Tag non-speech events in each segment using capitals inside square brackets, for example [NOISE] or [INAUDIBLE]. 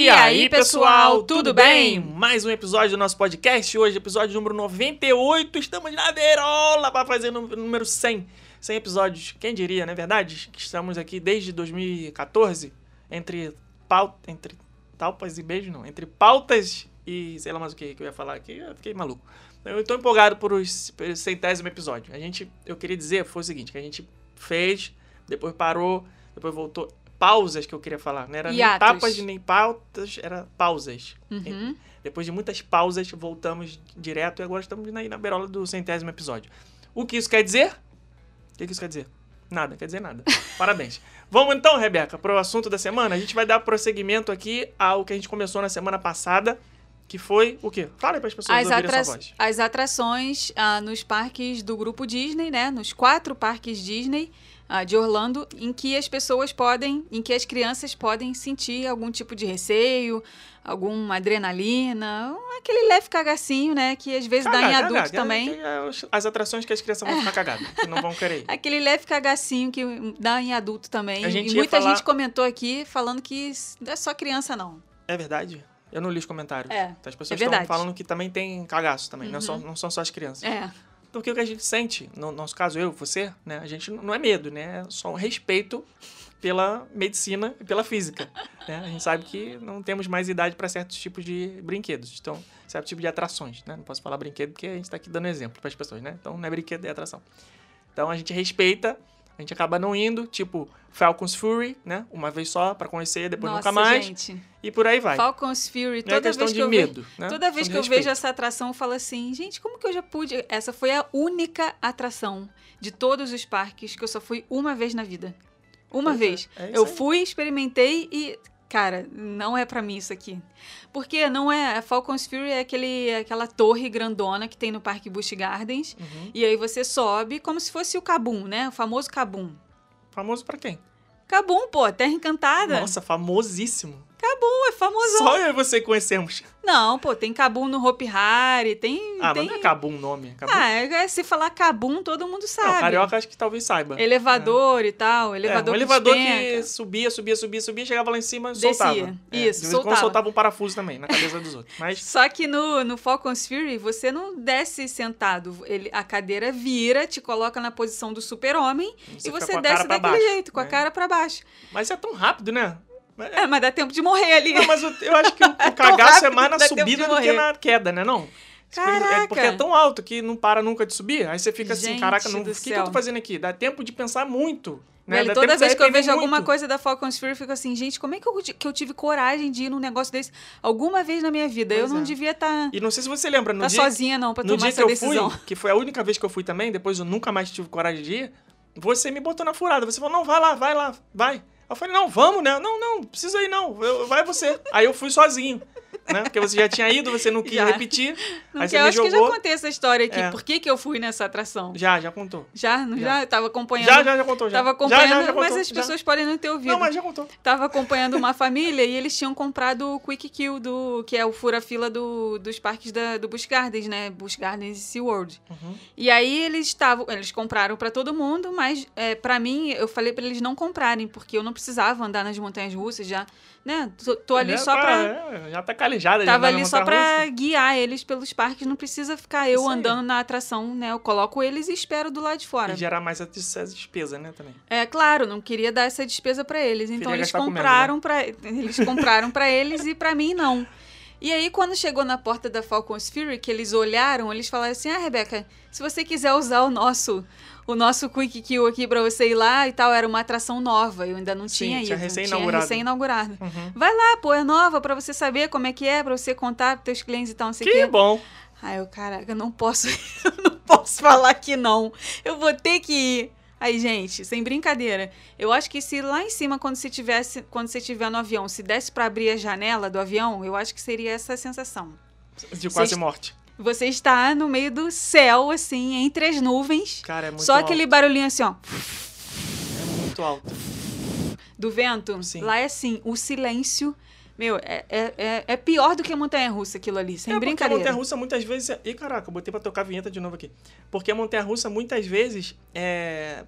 E aí, pessoal, tudo bem? Mais um episódio do nosso podcast. Hoje, episódio número 98. Estamos na Verola para fazer o número 100. 100 episódios. Quem diria, não é verdade? Que estamos aqui desde 2014, entre, paut... entre talpas e beijos, não. Entre pautas e sei lá mais o que que eu ia falar aqui. Eu fiquei maluco. Eu tô empolgado por os centésimo episódio. A gente, eu queria dizer, foi o seguinte, que a gente fez, depois parou, depois voltou. Pausas que eu queria falar. Não era nem Hiatos. tapas, nem pautas, era pausas. Uhum. Depois de muitas pausas, voltamos direto e agora estamos aí na berola do centésimo episódio. O que isso quer dizer? O que que isso quer dizer? Nada, quer dizer nada. [LAUGHS] Parabéns. Vamos então, Rebeca, para o assunto da semana. A gente vai dar prosseguimento aqui ao que a gente começou na semana passada, que foi o quê? Fala aí para as pessoas As, ouvirem atra- sua voz. as atrações ah, nos parques do grupo Disney, né? Nos quatro parques Disney ah, de Orlando, em que as pessoas podem, em que as crianças podem sentir algum tipo de receio, alguma adrenalina, aquele leve cagacinho, né? Que às vezes dá em adulto cagar, também. que é As atrações que as crianças vão ficar cagadas, que não vão querer ir. [LAUGHS] Aquele leve cagacinho que dá em adulto também. E muita falar- gente comentou aqui falando que não é só criança, não. É verdade? Eu não li os comentários. É, As pessoas é estão falando que também tem cagaço também, não, é só- Uhum. não são só as crianças. É. Porque o que a gente sente, no nosso caso, eu, você, né? A gente não é medo, né? É só um respeito pela medicina e pela física. né? A gente sabe que não temos mais idade para certos tipos de brinquedos. Então, certo tipo de atrações, né? Não posso falar brinquedo porque a gente está aqui dando exemplo para as pessoas, né? Então, não é brinquedo, é atração. Então, a gente respeita, a gente acaba não indo, tipo Falcon's Fury, né? Uma vez só para conhecer, depois Nossa, nunca mais. gente. E por aí vai. Falcon's Fury, é toda questão vez de que eu vejo medo, né? Toda vez que eu vejo essa atração, eu falo assim, gente, como que eu já pude? Essa foi a única atração de todos os parques que eu só fui uma vez na vida. Uma Pois é, vez. é isso eu fui, experimentei e, cara, não é pra mim isso aqui. Porque não é. A Falcon's Fury é aquele, aquela torre grandona que tem no Parque Busch Gardens. Uhum. E aí você sobe como se fosse o Kabum, né? O famoso Kabum. Famoso para quem? Kabum, pô, Terra Encantada. Nossa, famosíssimo. Kabum é famosão. Só eu e você conhecemos. Não, pô, tem Kabum no Hopi Hari, tem. Ah, tem... mas não é Cabum o nome. Cabum. Ah, é, se falar Kabum, todo mundo sabe. não, carioca acho que talvez saiba. Elevador e tal, É, elevador um que elevador que subia, subia, subia, subia, chegava lá em cima e Descia. soltava. É, Isso, de vez em quando soltava. soltava um parafuso também na cabeça dos outros. Mas [LAUGHS] Só que no, no Falcon's Fury, você não desce sentado. Ele, a cadeira vira, te coloca na posição do super-homem e você desce daquele baixo, jeito, com a né? cara pra baixo. mas é tão rápido, né? Mas- É, mas dá tempo de morrer ali. Não, mas o- eu acho que o, [LAUGHS] o cagaço é mais na que subida do que na queda, né? Não? É Caraca! porque é tão alto que não para nunca de subir. Aí você fica assim, Gente caraca, não, o que, que eu tô fazendo aqui? Dá tempo de pensar muito. Né? Velho, toda vez que eu vejo alguma muito. coisa da Falcon's Fury, eu fico assim, gente, como é que eu, que eu tive coragem de ir num negócio desse alguma vez na minha vida? Pois eu não é. devia estar E não sei se você lembra, no tá dia, sozinha, não, pra no tomar dia que essa eu decisão. fui, que foi a única vez que eu fui também, depois eu nunca mais tive coragem de ir, você me botou na furada. Você falou, não, vai lá, vai lá, vai. Eu falei, não, vamos, né? Não, não, precisa ir não, eu, vai você. Aí eu fui sozinho, né? Porque você já tinha ido, você não quis Já. repetir, Não, aí que você eu acho que eu já jogou. contei essa história aqui. É. Por que, que eu fui nessa atração? Já, já contou. Já? Não Já. já? Tava acompanhando. Já, já, já contou, já. Tava acompanhando, já, já mas contou, as pessoas podem não ter ouvido. Não, mas já contou. Tava acompanhando uma família e eles tinham comprado o Quick Kill, do, que é o fura-fila do, dos parques da, do Busch Gardens, né? Busch Gardens e SeaWorld. Uhum. E aí eles estavam, eles compraram pra todo mundo, mas é, para mim, eu falei pra eles não comprarem, porque eu não precisava andar nas montanhas russas já, né? Tô, tô ali Já só tá, pra. é, já tá calejada. Tava ali só pra guiar eles pelos parques, não precisa ficar eu Isso aí. andando na atração, né? Eu coloco eles e espero do lado de fora. E gerar mais essa despesa, né, também. É claro, não queria dar essa despesa pra eles, então eles gastar comendo, compraram para eles compraram para eles e pra mim não. E aí quando chegou na porta da Falcon's Fury, que eles olharam, eles falaram assim: "Ah, Rebeca, se você quiser usar o nosso o nosso Quick Kill aqui pra você ir lá e tal, era uma atração nova, eu ainda não Sim, tinha tinha ido, recém-inaugurado. recém-inaugurado. Uhum. Vai lá, pô, é nova pra você saber como é que é, pra você contar pros teus clientes e tal, não sei o Que quê. bom. Aí eu, caraca, eu não posso, [LAUGHS] eu não posso falar que não. Eu vou ter que ir. Aí, gente, sem brincadeira. Eu acho que se lá em cima, quando você tivesse, quando você estiver no avião, se desse pra abrir a janela do avião, eu acho que seria essa a sensação. De quase Vocês- morte. Você está no meio do céu, assim, entre as nuvens. Cara, é muito só alto. aquele barulhinho assim, ó, É muito alto. do vento. Sim. Lá é assim, o silêncio. Meu, é, é, é, é pior do que a montanha russa aquilo ali, sem é porque a brincadeira. montanha-russa muitas vezes... Ih, caraca, eu botei pra tocar a vinheta de novo aqui. Porque a montanha-russa muitas vezes é...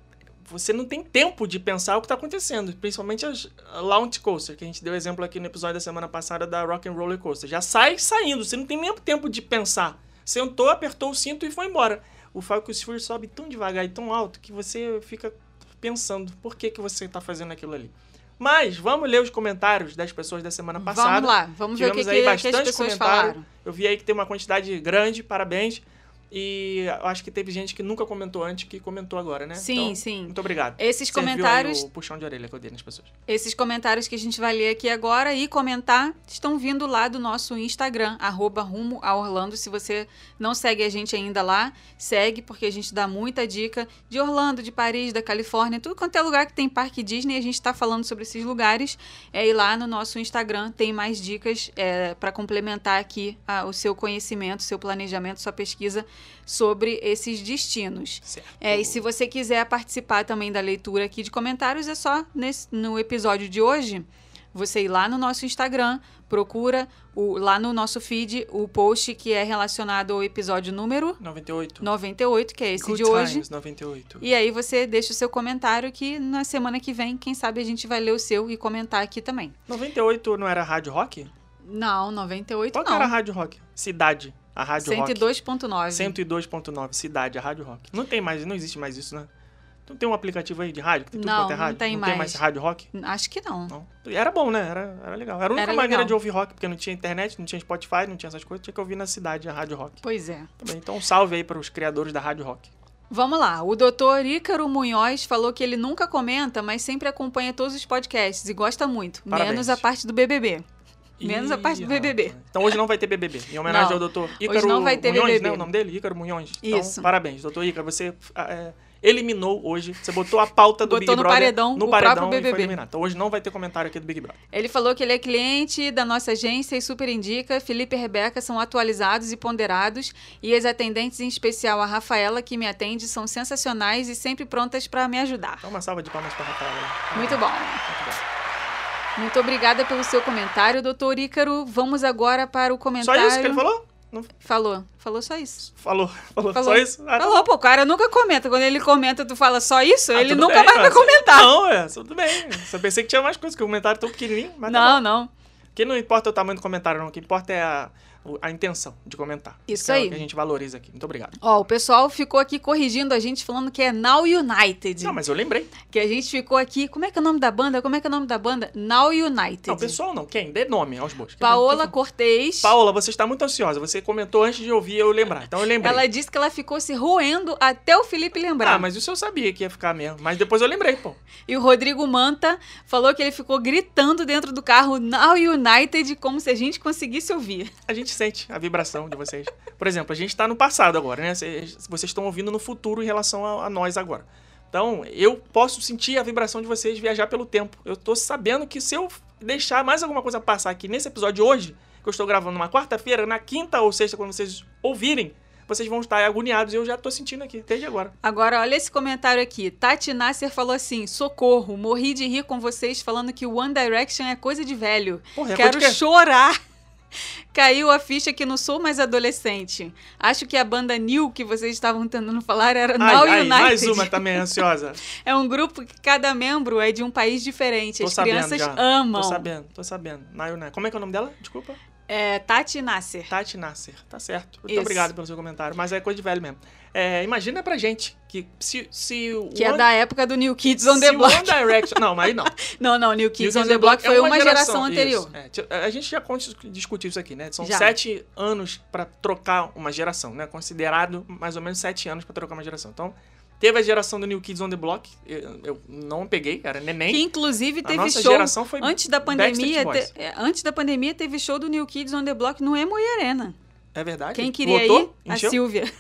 você não tem tempo de pensar o que tá acontecendo. Principalmente as launch coaster, que a gente deu exemplo aqui no episódio da semana passada da Rock and Roller Coaster. Já sai saindo, você não tem nem tempo de pensar. Sentou, apertou o cinto e foi embora. O Falcon Sphere sobe tão devagar e tão alto que você fica pensando por que, que você tá fazendo aquilo ali. Mas vamos ler os comentários das pessoas da semana passada. Vamos lá, vamos ver o que, Tivemos que, aí que bastante as pessoas comentário. falaram. Eu vi aí que tem uma quantidade grande, parabéns. E eu acho que teve gente que nunca comentou antes que comentou agora, né? Sim, Então, sim. Muito obrigado. Esses Serviu comentários o puxão de orelha que eu dei nas pessoas. Esses comentários que a gente vai ler aqui agora e comentar estão vindo lá do nosso Instagram, arroba rumo a Orlando. Se você não segue a gente ainda lá, segue, porque a gente dá muita dica de Orlando, de Paris, da Califórnia, tudo quanto é lugar que tem parque Disney, a gente está falando sobre esses lugares. É, e lá no nosso Instagram tem mais dicas para complementar aqui ah, o seu conhecimento, seu planejamento, sua pesquisa sobre esses destinos. Certo. É, e se você quiser participar também da leitura aqui de comentários, é só nesse, no episódio de hoje você ir lá no nosso Instagram, procura o, lá no nosso feed o post que é relacionado ao episódio número 98. 98, que é esse Good de hoje. Times, 98. E aí você deixa o seu comentário que na semana que vem, quem sabe a gente vai ler o seu e comentar aqui também. 98 não era Rádio Rock? Não, 98 Qual que era a não. Rádio Rock? Cidade. A Rádio Rock. 102.9. 102.9, Cidade, a Rádio Rock. Não tem mais, não existe mais isso, né? Não tem um aplicativo aí de rádio que tem tudo Não, quanto é não rádio? tem não tem mais. mais Rádio Rock? Acho que não. Não. E Era bom, né? Era, era legal. Era a única Era maneira legal. de ouvir rock, porque não tinha internet, não tinha Spotify, não tinha essas coisas. Tinha que ouvir na cidade a Rádio Rock. Pois é. Também. Então, um salve aí para os criadores da Rádio Rock. Vamos lá, o doutor Ícaro Munhoz falou que ele nunca comenta, mas sempre acompanha todos os podcasts e gosta muito, Parabéns. menos a parte do BBB. Menos a parte do Ih, BBB. rapaz. Então hoje não vai ter BBB. Em homenagem Não. ao doutor Hoje Ícaro não vai ter Munhões, BBB. né? O nome dele? Ícaro Munhões. Então, Isso. parabéns, doutor Ícaro. Você é, eliminou hoje. Você botou a pauta do Botou Big no Brother paredão no o paredão próprio e foi BBB. eliminado. Então hoje não vai ter comentário aqui do Big Brother. Ele falou que ele é cliente da nossa agência e super indica. Felipe e Rebeca são atualizados e ponderados. E as atendentes, em especial a Rafaela, que me atende, são sensacionais e sempre prontas para me ajudar. Então uma salva de palmas para Rafaela. aí. Muito bom. Muito bom. Muito obrigada pelo seu comentário, doutor Ícaro. Vamos agora para o Só comentário. isso que ele falou? Não Falou. Falou só isso. falou. Falou, [LAUGHS] Falou. só isso? Ah, tá Falou, pô, o cara nunca comenta. Quando ele comenta, tu fala só isso, Ah, ele nunca bem, mais vai comentar. Não, é, tudo bem. Só pensei que tinha mais coisas, que o comentário é tão pequenininho. Mas tá não, bom. não. Que não importa o tamanho do comentário, não. O que importa é a, a intenção de comentar. Isso É aí. o que a gente valoriza aqui. Muito obrigado. Ó, o pessoal ficou aqui corrigindo a gente, falando que é Now United. Não, mas eu lembrei. Que a gente ficou aqui. Como é que é o nome da banda? Como é que é o nome da banda? Now United. Não, pessoal não. Quem? Dê nome aos bois. Paola Cortez. Paola, você está muito ansiosa. Você comentou antes de ouvir eu lembrar. Então eu lembrei. Ela disse que ela ficou se roendo até o Felipe lembrar. Ah, mas isso eu sabia que ia ficar mesmo. Mas depois eu lembrei, pô. E o Rodrigo Manta falou que ele ficou gritando dentro do carro Now United, como se a gente conseguisse ouvir. A gente sente a vibração de vocês. Por exemplo, a gente está no passado agora, né? Vocês estão ouvindo no futuro em relação a, a nós agora. Então, eu posso sentir a vibração de vocês viajar pelo tempo. Eu tô sabendo que se eu deixar mais alguma coisa passar aqui nesse episódio hoje, que eu estou gravando numa quarta-feira, na quinta ou sexta, quando vocês ouvirem, vocês vão estar agoniados e eu já tô sentindo aqui, desde agora. Agora, olha esse comentário aqui. Tati Nasser falou assim: socorro, morri de rir com vocês falando que o One Direction é coisa de velho. Porra, é Quero chorar. [LAUGHS] Caiu a ficha que não sou mais adolescente. Acho que a banda New que vocês estavam tentando falar era Now Ai, ai, United. mais uma também ansiosa. [LAUGHS] É um grupo que cada membro é de um país diferente. Tô As crianças já. amam. Tô sabendo, tô sabendo. Nayuna. Como é que é o nome dela? Desculpa. É Tati Nasser. Tati Nasser. Tá certo. Muito Isso. obrigado pelo seu comentário. Mas é coisa de velho mesmo. É, imagina pra gente que se, se o Que é One- da época do New Kids on se the Block. One Direction... Não, mas aí não. [LAUGHS] Não, não, New Kids New on the Block é foi uma geração, anterior. Isso, é. A gente já discutiu isso aqui, né? São Já. sete anos pra trocar uma geração, né? Considerado mais ou menos sete anos pra trocar uma geração. Então, teve a geração do New Kids on the Block. Eu, eu não peguei, era neném. Que inclusive A teve nossa show geração foi antes da pandemia. Te- é, antes da pandemia teve show do New Kids on the Block no Emo e Arena. É verdade? Quem queria Lotou? ir? A Encheu? Silvia.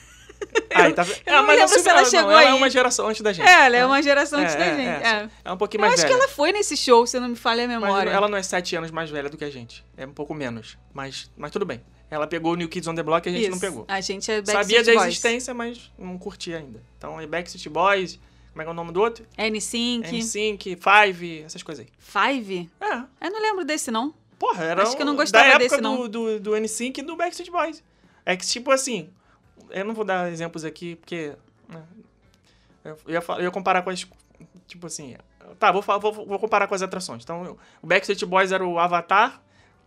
Aí, tá... Eu não mas a lembro se ela não, chegou ela aí. é uma geração antes da gente. É, ela é uma geração antes É, da é, gente. é, É. É um pouquinho Eu mais acho velha. que ela foi nesse show, se não me falha a Mas memória. ela não é sete anos mais velha do que a gente. É um pouco menos. Mas, mas tudo bem. Ela pegou o New Kids on the Block e a gente Isso. não pegou. A gente é Sabia Backstreet da Boys. existência, mas não curtia ainda. Então, é Backstreet Boys, como é que é o nome do outro? N5, N5, Five, essas coisas aí. Five. É, Eu não lembro desse, não. porra, era Acho que eu não um- gostava da época desse, do, não. Do, do N5 e do Backstreet Boys. É que, tipo assim, eu não vou dar exemplos aqui, porque... né, eu, ia, eu ia comparar com as, tipo assim. Tá, vou, vou, vou comparar com as atrações. Então, o Backstreet Boys era o Avatar,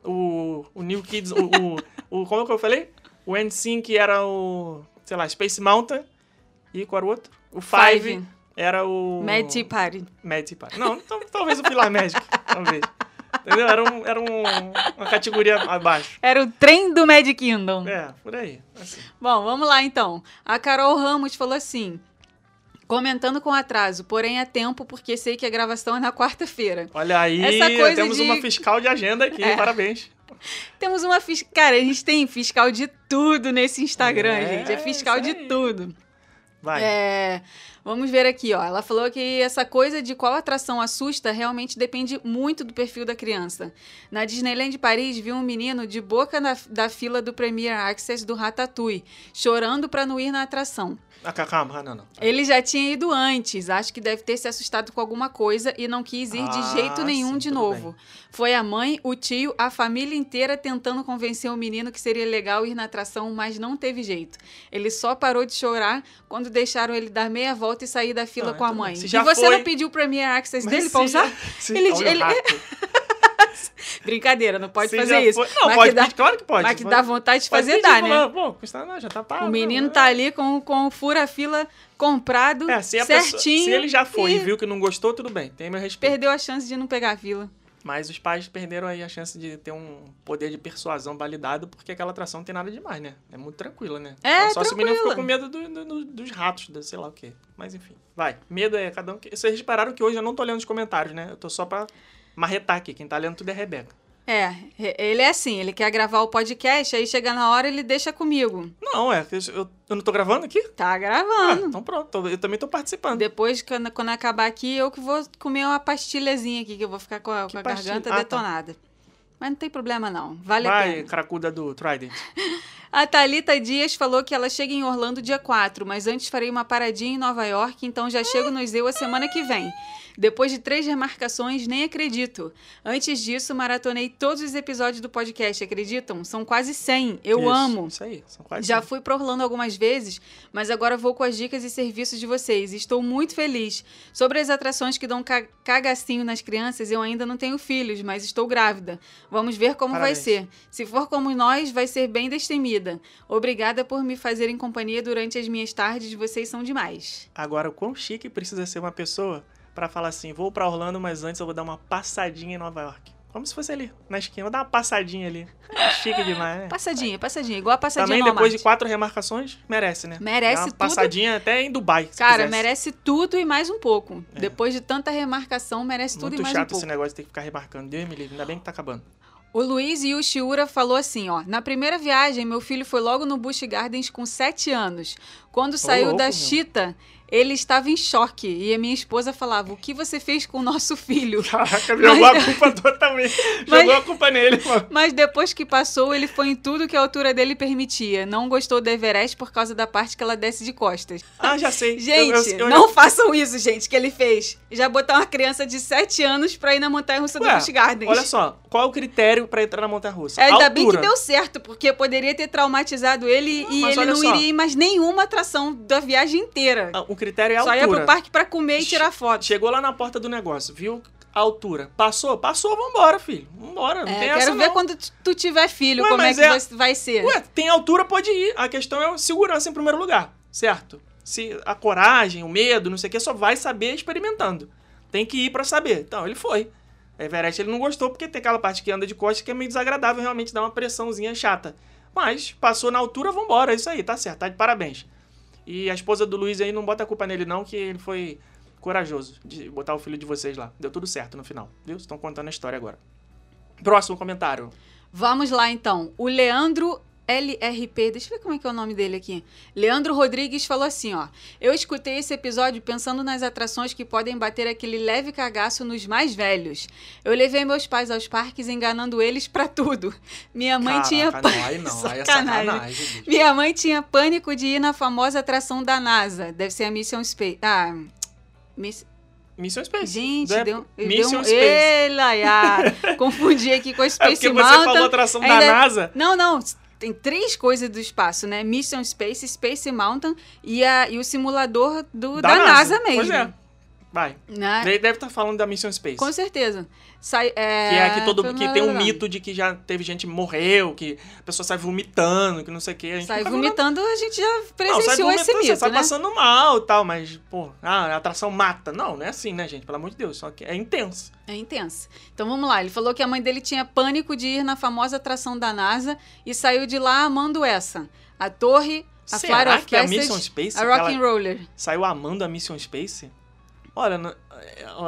o, o New Kids, o, o, o- Como é que eu falei? O NSYNC era o. Sei lá, Space Mountain. E qual era o outro? O Five, Five. era o. Mad Tea Party. Mad Tea Party. Não, então, talvez o Pilar Magic. Talvez. Entendeu? Era, um, era um, uma categoria abaixo. Era o trem do Mad Kingdom. É, por aí. Assim. Bom, vamos lá então. A Carol Ramos falou assim: comentando com atraso, porém é tempo porque sei que a gravação é na quarta-feira. Olha aí, Essa coisa temos de- uma fiscal de agenda aqui, É. parabéns. Temos uma fiscal. Cara, a gente tem fiscal de tudo nesse Instagram, É, gente. É fiscal de tudo. Vai. É, vamos ver aqui, ó. Ela falou que essa coisa de qual atração assusta realmente depende muito do perfil da criança. Na Disneyland Paris, vi um menino de boca na- da fila do Premier Access do Ratatouille, chorando pra não ir na atração. Ah, ah, não, não. Ele já tinha ido antes, acho que deve ter se assustado com alguma coisa e não quis ir de Ah, jeito nenhum sim, de novo. Foi a mãe, o tio, a família inteira tentando convencer o menino que seria legal ir na atração, mas não teve jeito. Ele só parou de chorar quando deixaram ele dar meia volta e sair da fila Não, com a mãe. Se e você foi- não pediu o Premier Access dele pra usar? [LAUGHS] se- Ele- ele-. [LAUGHS] Brincadeira, não pode Se fazer isso. foi- Não, mas pode que dá, pedir, claro que pode. mas que dá vontade de fazer, pedir, dá, né? falar, Pô, custa nada, já tá pago. O menino é. tá ali com, com o fura-fila comprado, É, a pessoa- certinho. se ele já foi e e viu que não gostou, tudo bem, tem meu respeito. perdeu a chance de não pegar a fila. Mas os pais perderam aí a chance de ter um poder de persuasão validado, porque aquela atração não tem nada demais, né? É muito tranquila, né? É, Só se o menino ficou tranquila. com medo do- do- do- dos ratos, do sei lá o quê. Mas enfim, vai. Medo é cada um. que- Vocês repararam que hoje eu não tô lendo os comentários, né? Eu tô só pra marretar aqui. Quem tá lendo tudo é Rebeca. É, ele é assim, ele quer gravar o podcast, aí chega na hora ele deixa comigo. Não, é. Eu, eu não tô gravando aqui? Tá Ah, gravando. então pronto. Eu também tô participando. Depois, quando, quando acabar aqui, eu que vou comer uma pastilhazinha aqui, que eu vou ficar com a, com a garganta Ah, tá. detonada. Mas não tem problema, não. Vale a Vai, pena. cracuda do Trident. [LAUGHS] A Thalita Dias falou que ela chega em Orlando dia 4, mas antes farei uma paradinha em Nova York, então já chego no Zeu a semana que vem. Depois de três remarcações, nem acredito. Antes disso, maratonei todos os episódios do podcast, acreditam? São quase 100. Eu Isso, amo. Isso aí. São quase Já fui para Orlando algumas vezes, mas agora vou com as dicas e serviços de vocês. Estou muito feliz. Sobre as atrações que dão ca- cagacinho nas crianças, eu ainda não tenho filhos, mas estou grávida. Vamos ver como Parabéns. vai ser. Se for como nós, vai ser bem destemida. Obrigada por me fazerem companhia durante as minhas tardes. Vocês são demais. Agora, o quão chique precisa ser uma pessoa pra falar assim: vou pra Orlando, mas antes eu vou dar uma passadinha em Nova York. Como se fosse ali, na esquina. Vou dar uma passadinha ali. É chique demais, né? Passadinha, passadinha. Igual a passadinha Também depois de quatro remarcações, merece, né? Merece uma tudo. passadinha até em Dubai. Cara, quisesse. merece tudo e mais um pouco. Depois de tanta remarcação, merece tudo Muito e mais um chato pouco. esse negócio de ter que ficar remarcando. Deus me livre, ainda bem que tá acabando. O Luiz Yushiura falou assim, ó. Na primeira viagem, meu filho foi logo no Busch Gardens com 7 anos. Quando saiu louco, da meu. Chita, ele estava em choque. E a minha esposa falava, o que você fez com o nosso filho? Caraca, [LAUGHS] jogou a culpa [LAUGHS] totalmente. Mas- Jogou a culpa nele, mano. Mas depois que passou, ele foi em tudo que a altura dele permitia. Não gostou do Everest por causa da parte que ela desce de costas. Ah, já sei. [LAUGHS] Gente, Eu- eu- eu- não façam isso, gente, que ele fez. Já botar uma criança de 7 anos pra ir na montanha-russa do Ué, Busch Gardens. Olha só, qual é o critério pra entrar na montanha-russa? Ainda bem que deu certo, porque poderia ter traumatizado ele e Mas ele não só. iria em mais nenhuma atração da viagem inteira. Ah, O critério é a Só altura. ia pro parque pra comer e tirar foto. Chegou lá na porta do negócio, viu a altura. Passou? Passou, vambora, filho. Vambora, não É, tem quero essa ver não. quando tu- tiver filho, Ué, como é que é- vai- ser. Ué, tem altura, pode ir. A questão é segurança em primeiro lugar, certo? Se a coragem, o medo, não sei o que, só vai saber experimentando. Tem que ir pra saber. Então, ele foi. Everest ele não gostou porque tem aquela parte que anda de costas que é meio desagradável, realmente dá uma pressãozinha chata. Mas passou na altura, vambora, é isso aí, tá certo, tá de parabéns. E a esposa do Luiz aí não bota a culpa nele não, que ele foi corajoso de botar o filho de vocês lá. Deu tudo certo no final, viu? Estão contando a história agora. Próximo comentário. Vamos lá, então. O Leandro LRP, deixa eu ver como é que é o nome dele aqui. Leandro Rodrigues falou assim, ó. Eu escutei esse episódio pensando nas atrações que podem bater aquele leve cagaço nos mais velhos. Eu levei meus pais aos parques enganando eles pra tudo. Minha mãe tinha Caraca, pânico. não, aí não, [LAUGHS] aí é Sacanagem. sacanagem, bicho. Minha mãe tinha pânico de ir na famosa atração da NASA. Deve ser a Mission Space. Ah, Miss... Mission Space. Gente, é- deu, deu Mission um... Space. Ya. Confundi aqui com a [LAUGHS] É Space porque você Mountain. falou atração da Ainda- NASA. Não, não. Tem três coisas do espaço, né? Mission Space, Space Mountain e, a, e o simulador do, da, NASA. mesmo. Pois é. Vai. né? Ele deve estar falando da Mission Space. Com certeza. Sai, é, Que é que todo que tem um mito de que já teve gente que morreu, que a pessoa sai vomitando, que não sei o que. Sai vomitando, a gente já Não, presenciou esse vomitando, você mito, sai né? passando mal e tal, mas, pô, ah, a atração mata. Não, não é assim, né, gente? Pelo amor de Deus, só que é intenso. É intenso. Então vamos lá. Ele falou que a mãe dele tinha pânico de ir na famosa atração da NASA e saiu de lá amando essa. A torre, a Será Flight of que a Passage, Mission Space, a que Rock ela- and Roller. Saiu amando a Mission Space? Olha, não-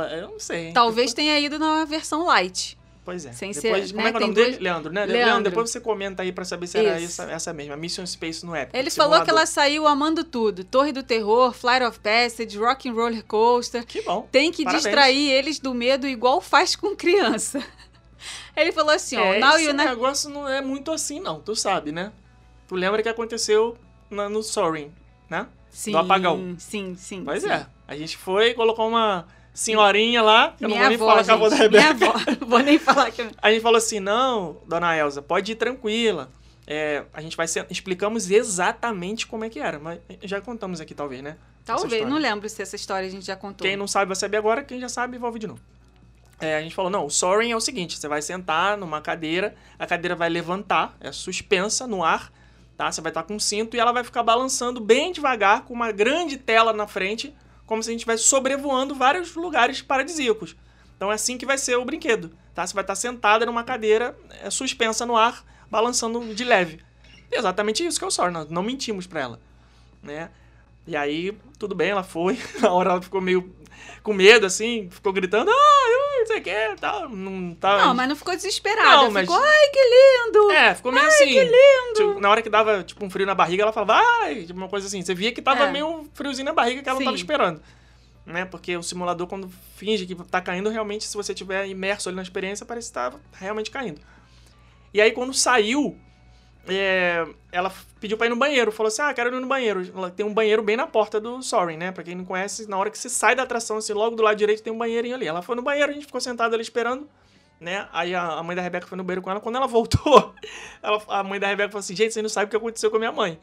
é, eu não sei. hein? Talvez tenha ido na versão light. Pois é. sem depois, ser, como né, é que é o nome dele? dois- Leandro, né? Leandro. depois você comenta aí pra saber se era essa, essa mesma. Mission Space no Epic. Ele falou que ela saiu amando tudo. Torre do Terror, Flight of Passage, Rock and Roller Coaster. Que bom. Tem que Parabéns. distrair eles do medo igual faz com criança. [LAUGHS] Ele falou assim, ó, É, esse know... negócio não é muito assim, não. Tu sabe, né? Tu lembra que aconteceu na- no Soaring, né? Sim, apagão. Sim, sim. Pois sim. é. A gente foi, colocou uma senhorinha lá, que eu não Minha vou nem avó, falar com a avó da gente, minha Rebeca. avó. [LAUGHS] Vou nem falar que... A gente falou assim, não, dona Elza, pode ir tranquila. É, a gente vai ser... Explicamos exatamente como é que era, mas já contamos aqui, talvez, né? Talvez, não lembro se essa história a gente já contou. Quem não sabe vai saber agora, quem já sabe ouvir de novo. É, a gente falou, não, o soaring é o seguinte, você vai sentar numa cadeira, a cadeira vai levantar, é suspensa no ar, tá? Você vai estar com um cinto e ela vai ficar balançando bem devagar, com uma grande tela na frente, como se a gente estivesse sobrevoando vários lugares paradisíacos. Então é assim que vai ser o brinquedo, tá? Você vai estar sentada numa cadeira é, suspensa no ar, balançando de leve. Exatamente isso que é o nós não mentimos pra ela, né? E aí, tudo bem, ela foi. [LAUGHS] Na hora ela ficou meio com medo, assim, ficou gritando, ah, não sei o que, tal. Não, tá, Não, mas não ficou desesperada. Não, mas- Ficou, ai, que lindo! É, ficou meio assim. que lindo! na hora que dava, tipo, um frio na barriga, ela falava, ai, tipo, uma coisa assim. Você via que tava É. meio friozinho na barriga que ela Sim. não tava esperando. Né? Porque o simulador, quando finge que tá caindo, realmente, se você tiver imerso ali na experiência, parece que tá realmente caindo. E aí, quando saiu, é, ela pediu pra ir no banheiro. Falou assim, ah, quero ir no banheiro. Tem um banheiro bem na porta do Soaring, né? Pra quem não conhece, na hora que você sai da atração, assim, logo do lado direito tem um banheirinho ali. Ela foi no banheiro, a gente ficou sentado ali esperando né? Aí a, a mãe da Rebeca foi no banheiro com ela. Quando ela [LAUGHS] voltou, ela- a mãe da Rebeca falou assim: gente, você não sabe o que aconteceu com a minha mãe.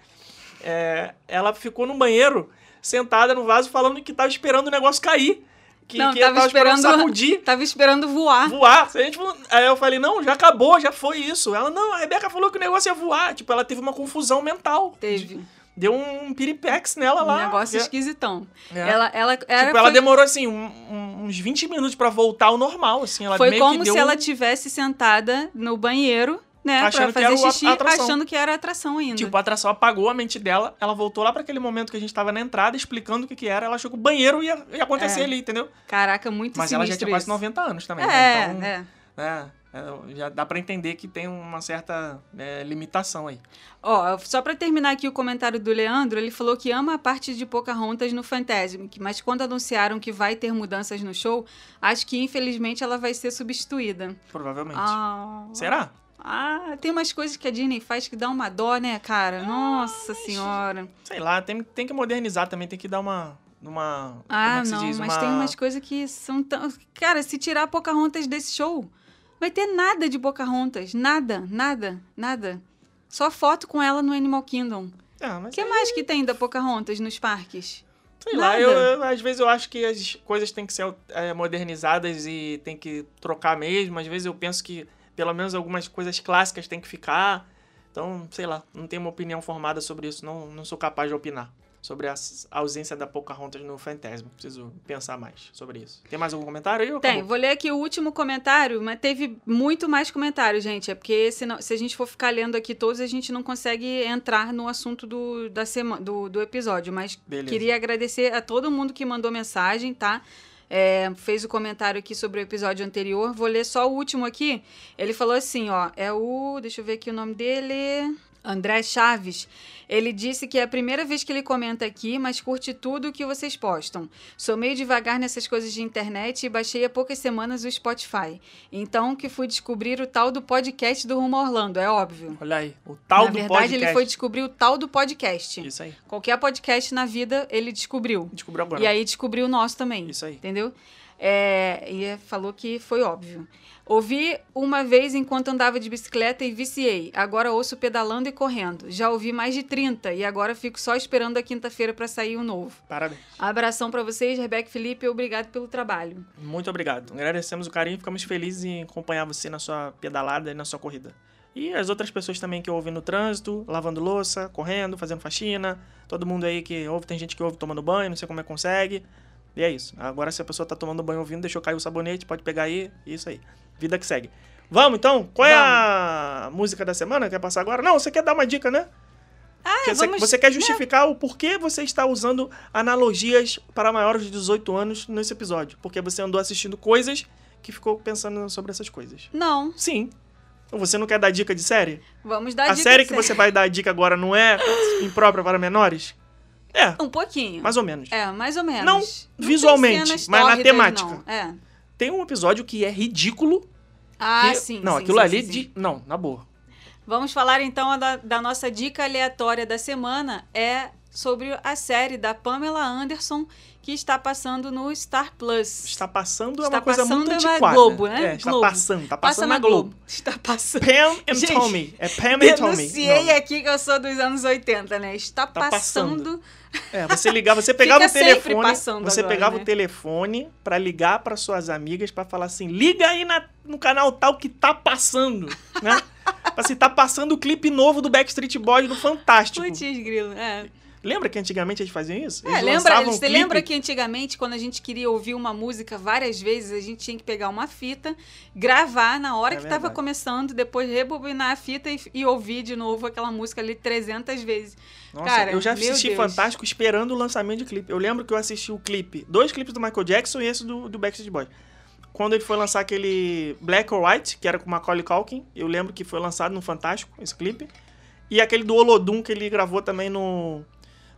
É, ela ficou no banheiro, sentada no vaso, falando que tava esperando o negócio cair. Que, Não, que tava tava esperando esperando- sacudir, [LAUGHS] Tava esperando voar. voar. A gente aí eu falei: não, já acabou, já foi isso. Ela, não, a Rebeca falou que o negócio ia voar. Tipo, ela teve uma confusão mental. Teve. Deu um piripex nela Um lá. negócio que- esquisitão. É. Ela, ela, era, Tipo, ela foi, demorou assim um- um- uns 20 minutos pra voltar ao normal, assim. Ela foi como se ela um- tivesse sentada no banheiro, né? Achando que pra era fazer o- a xixi, atração. achando que era atração ainda. Tipo, a atração apagou a mente dela, ela voltou lá pra aquele momento que a gente tava na entrada, explicando o que que era, ela achou que o banheiro ia, ia acontecer É. ali, entendeu? Caraca, muito Mas ela já tinha quase isso. 90 anos também, É, né? Então, é. é, é, já dá pra entender que tem uma certa é, limitação aí. Ó, só pra terminar aqui o comentário do Leandro, ele falou que ama a parte de Pocahontas no Fantasmic, mas quando anunciaram que vai ter mudanças no show, acho que infelizmente ela vai ser substituída. Provavelmente. Ah, Será? Ah, tem umas coisas que a Disney faz que dá uma dó, né, cara? Nossa senhora. Sei lá, tem, tem que modernizar também, tem que dar uma. uma como Ah, é que se não, diz? mas Uma- tem umas coisas que são tão. Cara, se tirar Pocahontas desse show, vai ter nada de Pocahontas. Nada, nada, nada. Só foto com ela no Animal Kingdom. Ah, O mas que aí, mais que tem da Pocahontas nos parques? Sei lá, eu, eu- às vezes eu acho que as coisas têm que ser é, modernizadas e tem que trocar mesmo. Às vezes eu penso que pelo menos algumas coisas clássicas têm que ficar. Então, sei lá, não tenho uma opinião formada sobre isso. Não, não sou capaz de opinar sobre a ausência da Pocahontas no Fantasma. Preciso pensar mais sobre isso. Tem mais algum comentário aí? Tem, acabou? vou ler aqui o último comentário, mas teve muito mais comentários, gente. É porque senão, se a gente for ficar lendo aqui todos, a gente não consegue entrar no assunto do, da sema, do, do episódio. Mas Beleza. queria agradecer a todo mundo que mandou mensagem, tá? É, fez o comentário aqui sobre o episódio anterior. Vou ler só o último aqui. Ele falou assim, ó. É o. Deixa eu ver aqui o nome dele. André Chaves. Ele disse que é a primeira vez que ele comenta aqui, mas curte tudo o que vocês postam. Sou meio devagar nessas coisas de internet e baixei há poucas semanas o Spotify. Então que fui descobrir o tal do podcast do Rumo Orlando, é óbvio. Olha aí, o tal na do verdade, podcast. ele foi descobrir o tal do podcast. Isso aí, Qualquer podcast na vida ele descobriu. descobriu agora. E aí descobriu o nosso também. Isso aí. Entendeu? É, e falou que foi óbvio. Ouvi uma vez enquanto andava de bicicleta e viciei. Agora ouço pedalando e correndo. Já ouvi mais de 30 e agora fico só esperando a quinta-feira para sair o um novo. Parabéns. Abração para vocês, Rebeca e Felipe. Obrigado pelo trabalho. Muito obrigado. Agradecemos o carinho e ficamos felizes em acompanhar você na sua pedalada e na sua corrida. E as outras pessoas também que ouvem no trânsito, lavando louça, correndo, fazendo faxina. Todo mundo aí que ouve, tem gente que ouve tomando banho, não sei como é que consegue. E é isso. Agora, se a pessoa tá tomando banho ouvindo, deixou cair o sabonete, pode pegar aí. Isso aí. Vida que segue. Vamos então? Qual é a música da semana? Quer passar agora? Não, você quer dar uma dica, né? Ah, Que você, vamos... você quer justificar o porquê você está usando analogias para maiores de 18 anos nesse episódio. Porque você andou assistindo coisas que ficou pensando sobre essas coisas. Não, Sim. Então Você não quer dar dica de série? vamos dar a dica série de que você vai dar dica agora não é imprópria para menores? É, Um pouquinho. mais ou menos. É, mais ou menos. Não tem visualmente, mas na temática. não. É. Tem um episódio que é ridículo. Ah, que- sim. Não, sim, aquilo sim, ali sim, de. Não, na boa. Vamos falar então da, da nossa dica aleatória da semana. É sobre a série da Pamela Anderson que está passando no Star Plus. Está passando é Está uma coisa passando muito na antiquada. Globo, né? É, está Globo. passando, está Passa passando na Globo. Está passando. Pam and Gente, Tommy. É Pam and Tommy. Denunciei Não. aqui que eu sou dos anos 80, né? Está Tá passando. passando. É, você ligava, você pegava o telefone, você agora, pegava né? o telefone pra ligar pra suas amigas pra falar assim: "Liga aí na- no canal tal que tá passando", né? Pra se tá passando o clipe novo do Backstreet Boys do Fantástico. Putz, grilo. É. Lembra que antigamente eles faziam isso? É, Eles lembra, lançavam um você clipe- lembra que antigamente, quando a gente queria ouvir uma música várias vezes, a gente tinha que pegar uma fita, gravar na hora É que estava começando, depois rebobinar a fita e, e ouvir de novo aquela música ali 300 vezes. Nossa, Cara, eu já assisti. Fantástico esperando o lançamento de clipe. Eu lembro que eu assisti o clipe, dois clipes do Michael Jackson e esse do, do Backstreet Boys. Quando ele foi lançar aquele Black or White, que era com Macaulay Culkin, eu lembro que foi lançado no Fantástico, esse clipe. E aquele do Olodum que ele gravou também no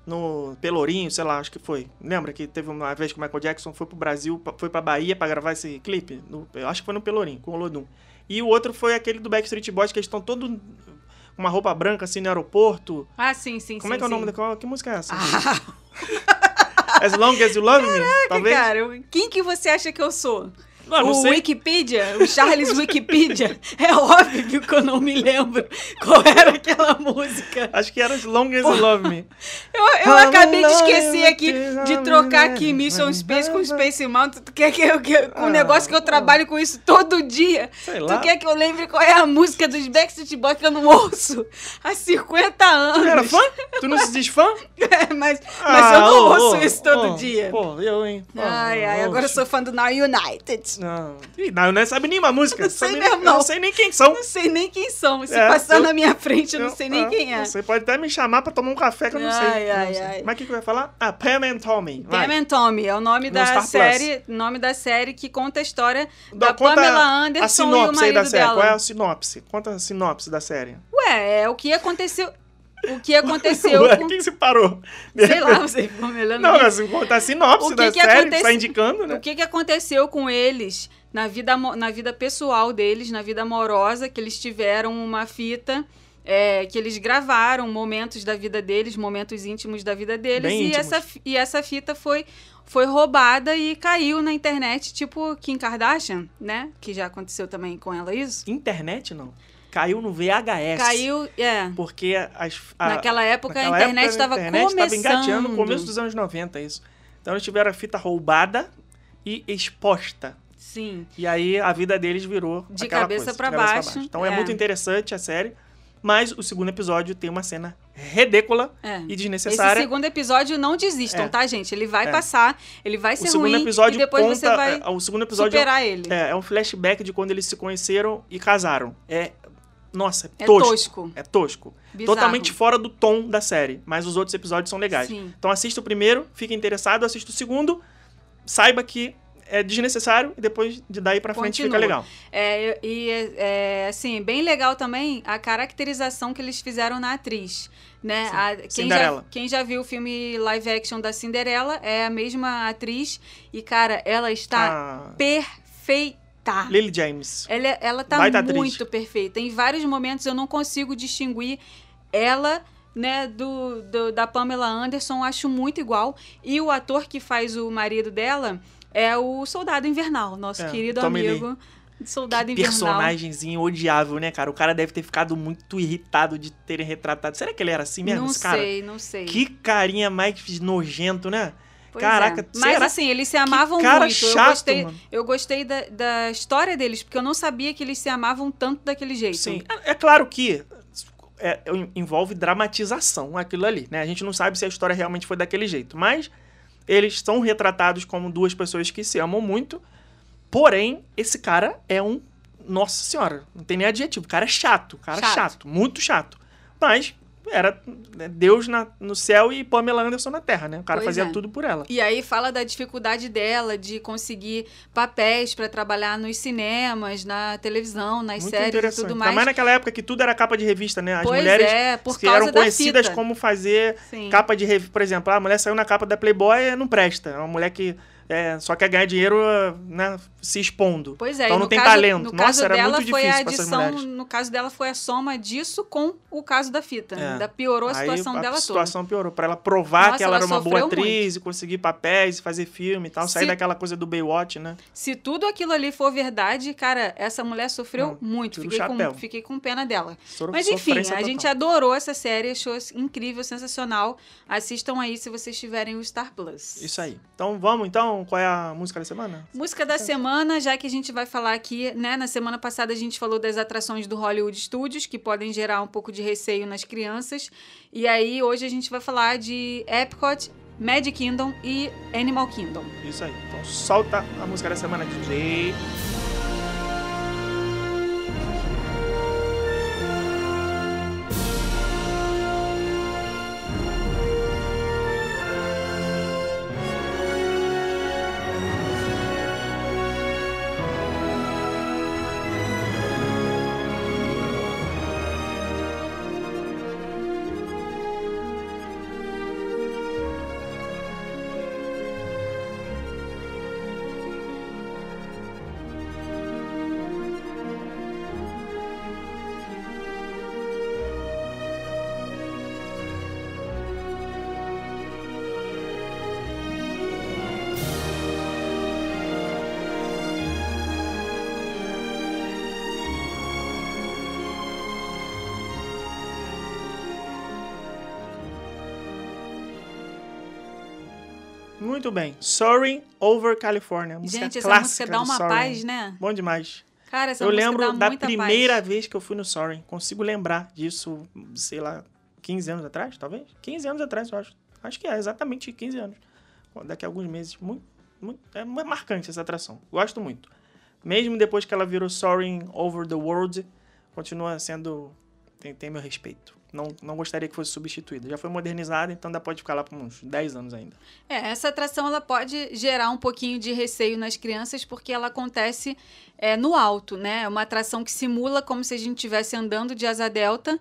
no Pelourinho, sei lá, acho que foi. Lembra que teve uma vez que o Michael Jackson foi pro Brasil, foi pra Bahia pra gravar esse clipe? No- eu acho que foi no Pelourinho, com o Olodum. E o outro foi aquele do Backstreet Boys, que eles estão todos com uma roupa branca assim no aeroporto. Ah, sim, sim, Como sim. é que é o nome daquela? Que música é essa? Ah, As Long As You Love Me? [LAUGHS] Talvez? cara, quem que você acha que eu sou? Não, não o sei. Wikipedia, o Charles Wikipedia. [LAUGHS] É óbvio que eu não me lembro qual era aquela música. Acho que era As Long As You Love Me. Eu, eu acabei de esquecer aqui de trocar aqui Mission Space com Space Mountain. Tu quer que eu, que, um Ah, negócio que eu trabalho com isso todo dia? Sei lá. Tu quer que eu lembre qual é a música dos Backstreet Boys que eu não ouço há 50 anos? Tu era fã? Tu não se diz fã? [LAUGHS] É, mas, mas eu Ah, não ô, ouço ô, isso todo ô, dia. Pô, eu, hein? Ai, ai, agora eu sou fã do Now United. Não. Ih, não, [LAUGHS] eu não sabe nenhuma música. Não sei eu não. não sei nem quem são. Não sei nem quem são. Se É, passar eu- na minha frente, eu não sei nem ah, quem é. Você pode até me chamar pra tomar um café que eu não sei. Ai, Eu não ai, sei. ai. Mas o que, que eu ia falar? Ah, Pam and Tommy. Vai. Pam and Tommy é o nome No da Star Plus. série, nome da série que conta a história da conta Pamela a Anderson e o sinopse aí marido da série. dela. Qual é a sinopse? Conta a sinopse da série. Ué, é o que aconteceu. O que aconteceu Ué, com. quem se parou? Sei lá, você ficou me olhando. Não, assim, conta a sinopse O que da que série, que acontece- tá indicando, né? O que, que aconteceu com eles na vida, na vida pessoal deles, na vida amorosa, que eles tiveram uma fita. é, que eles gravaram momentos da vida deles, momentos íntimos da vida deles, Bem e íntimos. essa, e essa fita foi, foi roubada e caiu na internet, tipo Kim Kardashian, né? Que já aconteceu também com ela isso. Internet, não. Caiu no VHS. Caiu, é. Porque as, a- Naquela época naquela a internet estava a internet tava começando. engateando no começo dos anos 90, isso. Então eles tiveram a fita roubada e exposta. Sim. E aí a vida deles virou De cabeça de cabeça baixo, Então é. é. muito interessante a série, mas o segundo episódio tem uma cena ridícula É. e Esse desnecessária. segundo episódio não desistam, É. tá, gente? Ele vai É. passar, ele vai o ser segundo ruim episódio e depois conta, você vai é, o segundo episódio superar ele. é, é um flashback de quando eles se conheceram e casaram. É nossa, é, É tosco. tosco. É tosco. Bizarro. Totalmente fora do tom da série, mas os outros episódios são legais. Sim. Então assista o primeiro, fique interessado, assista o segundo, saiba que é desnecessário e depois de daí pra frente fica legal. É, e, é, assim, bem legal também a caracterização que eles fizeram na atriz. Né? Sim. A- quem, já, Cinderela. quem já viu o filme live action da Cinderela é a mesma atriz. E, cara, ela está Ah, perfeita. Lily James. Ela, ela tá Baita atriz. muito perfeita. Em vários momentos eu não consigo distinguir ela, né, do, do- da Pamela Anderson, acho muito igual. E o ator que faz o marido dela é o Soldado Invernal, nosso É, querido Tommy Lee. amigo. Soldado Que Invernal. personagemzinho odiável, né, cara? O cara deve ter ficado muito irritado de terem retratado. Será que ele era assim mesmo, não esse cara? sei, não sei. Que carinha mais nojento, né? Pois Caraca, é. Mas será? assim, eles se amavam cara muito. chato, eu gostei, mano. eu gostei da, da história deles, porque eu não sabia que eles se amavam tanto daquele jeito. Sim, é é claro que é, envolve dramatização aquilo ali, né? A gente não sabe se a história realmente foi daquele jeito, mas eles são retratados como duas pessoas que se amam muito, porém, esse cara é um... Nossa senhora, não tem nem adjetivo, o cara é chato, o cara é Chato. chato, muito chato. Mas era né, Deus na- no céu e Pamela Anderson na terra, né? O cara Pois fazia é. tudo por ela. E aí fala da dificuldade dela de conseguir papéis pra trabalhar nos cinemas, na televisão, nas Muito séries e tudo mais. mais naquela época que tudo era capa de revista, né? As pois mulheres é, eram da conhecidas como fazer Sim. capa de revista. Por exemplo, ah, a mulher saiu na capa da Playboy não presta. É uma mulher que é, só quer ganhar dinheiro né, se expondo. Pois é, Então não tem caso, talento. No Nossa, caso era dela muito foi difícil a pra essas adição, mulheres. no caso dela foi a soma disso com o caso da fita. É. Ainda piorou a Aí situação a dela situação piorou. Pra ela provar Nossa, que ela, ela era uma boa atriz e conseguir papéis e fazer filme e tal. Sair Se- daquela coisa do Baywatch, né? toda. Se tudo aquilo ali for verdade, cara, essa mulher sofreu Não, muito. Fiquei com, fiquei com pena dela. Sor- Mas enfim, a total. gente adorou essa série, achou incrível, sensacional. Assistam aí se vocês tiverem o Star Plus. Isso aí. Então vamos, então. Qual é a música da semana? Música da semana, já que a gente vai falar aqui, né? Na semana passada a gente falou das atrações do Hollywood Studios, que podem gerar um pouco de receio nas crianças. E aí, hoje a gente vai falar de Epcot, Magic Kingdom e Animal Kingdom. Isso aí. Então solta a música da semana, DJ. Muito bem. Soaring Over California. Música gente, essa clássica música dá uma paz, né? Bom demais. Cara, essa eu música lembro dá da muita primeira paz. vez que eu fui no Soaring. Consigo lembrar disso, sei lá, 15 anos atrás, talvez? 15 anos atrás, eu acho. Acho que é, exatamente 15 anos. Daqui a alguns meses. Muito, muito, é marcante essa atração. Gosto muito. Mesmo depois que ela virou Soaring Over the World, continua sendo... Tem, tem meu respeito. Não, não gostaria que fosse substituída. Já foi modernizada, então ainda pode ficar lá por uns 10 anos ainda. É, essa atração ela pode gerar um pouquinho de receio nas crianças porque ela acontece é, no alto, né? É uma atração que simula como se a gente estivesse andando de asa delta.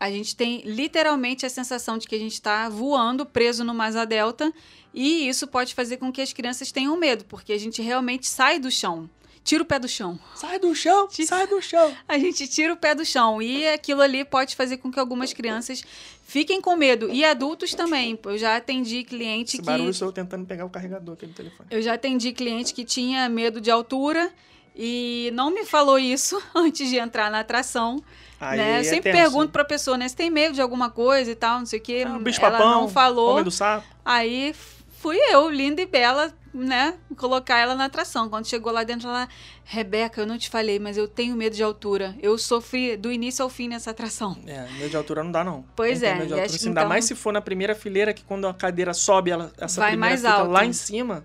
A gente tem literalmente a sensação de que a gente está voando preso numa asa delta e isso pode fazer com que as crianças tenham medo, porque a gente realmente sai do chão. Tira o pé do chão. Sai do chão! Sai do chão! [LAUGHS] A gente tira o pé do chão e aquilo ali pode fazer com que algumas crianças fiquem com medo e adultos também. Eu já atendi cliente Esse que barulho sou eu tentando pegar o carregador aqui do telefone. eu já atendi cliente que tinha medo de altura e não me falou isso [LAUGHS] antes de entrar na atração. Aí né? é Eu sempre tenso. pergunto pra pessoa, né? Se tem medo de alguma coisa e tal, não sei o quê. Ah, o bicho Ela papão, não falou. Homem do sapo. Aí fui eu, linda e bela, né? Colocar ela na atração. Quando chegou lá dentro, ela... Rebeca, eu não te falei, mas eu tenho medo de altura. Eu sofri do início ao fim nessa atração. É, medo de altura não dá, não. Pois é, Medo de altura, assim, Ainda então- mais se for na primeira fileira, que quando a cadeira sobe, ela, essa Vai primeira mais fica alto. lá em cima.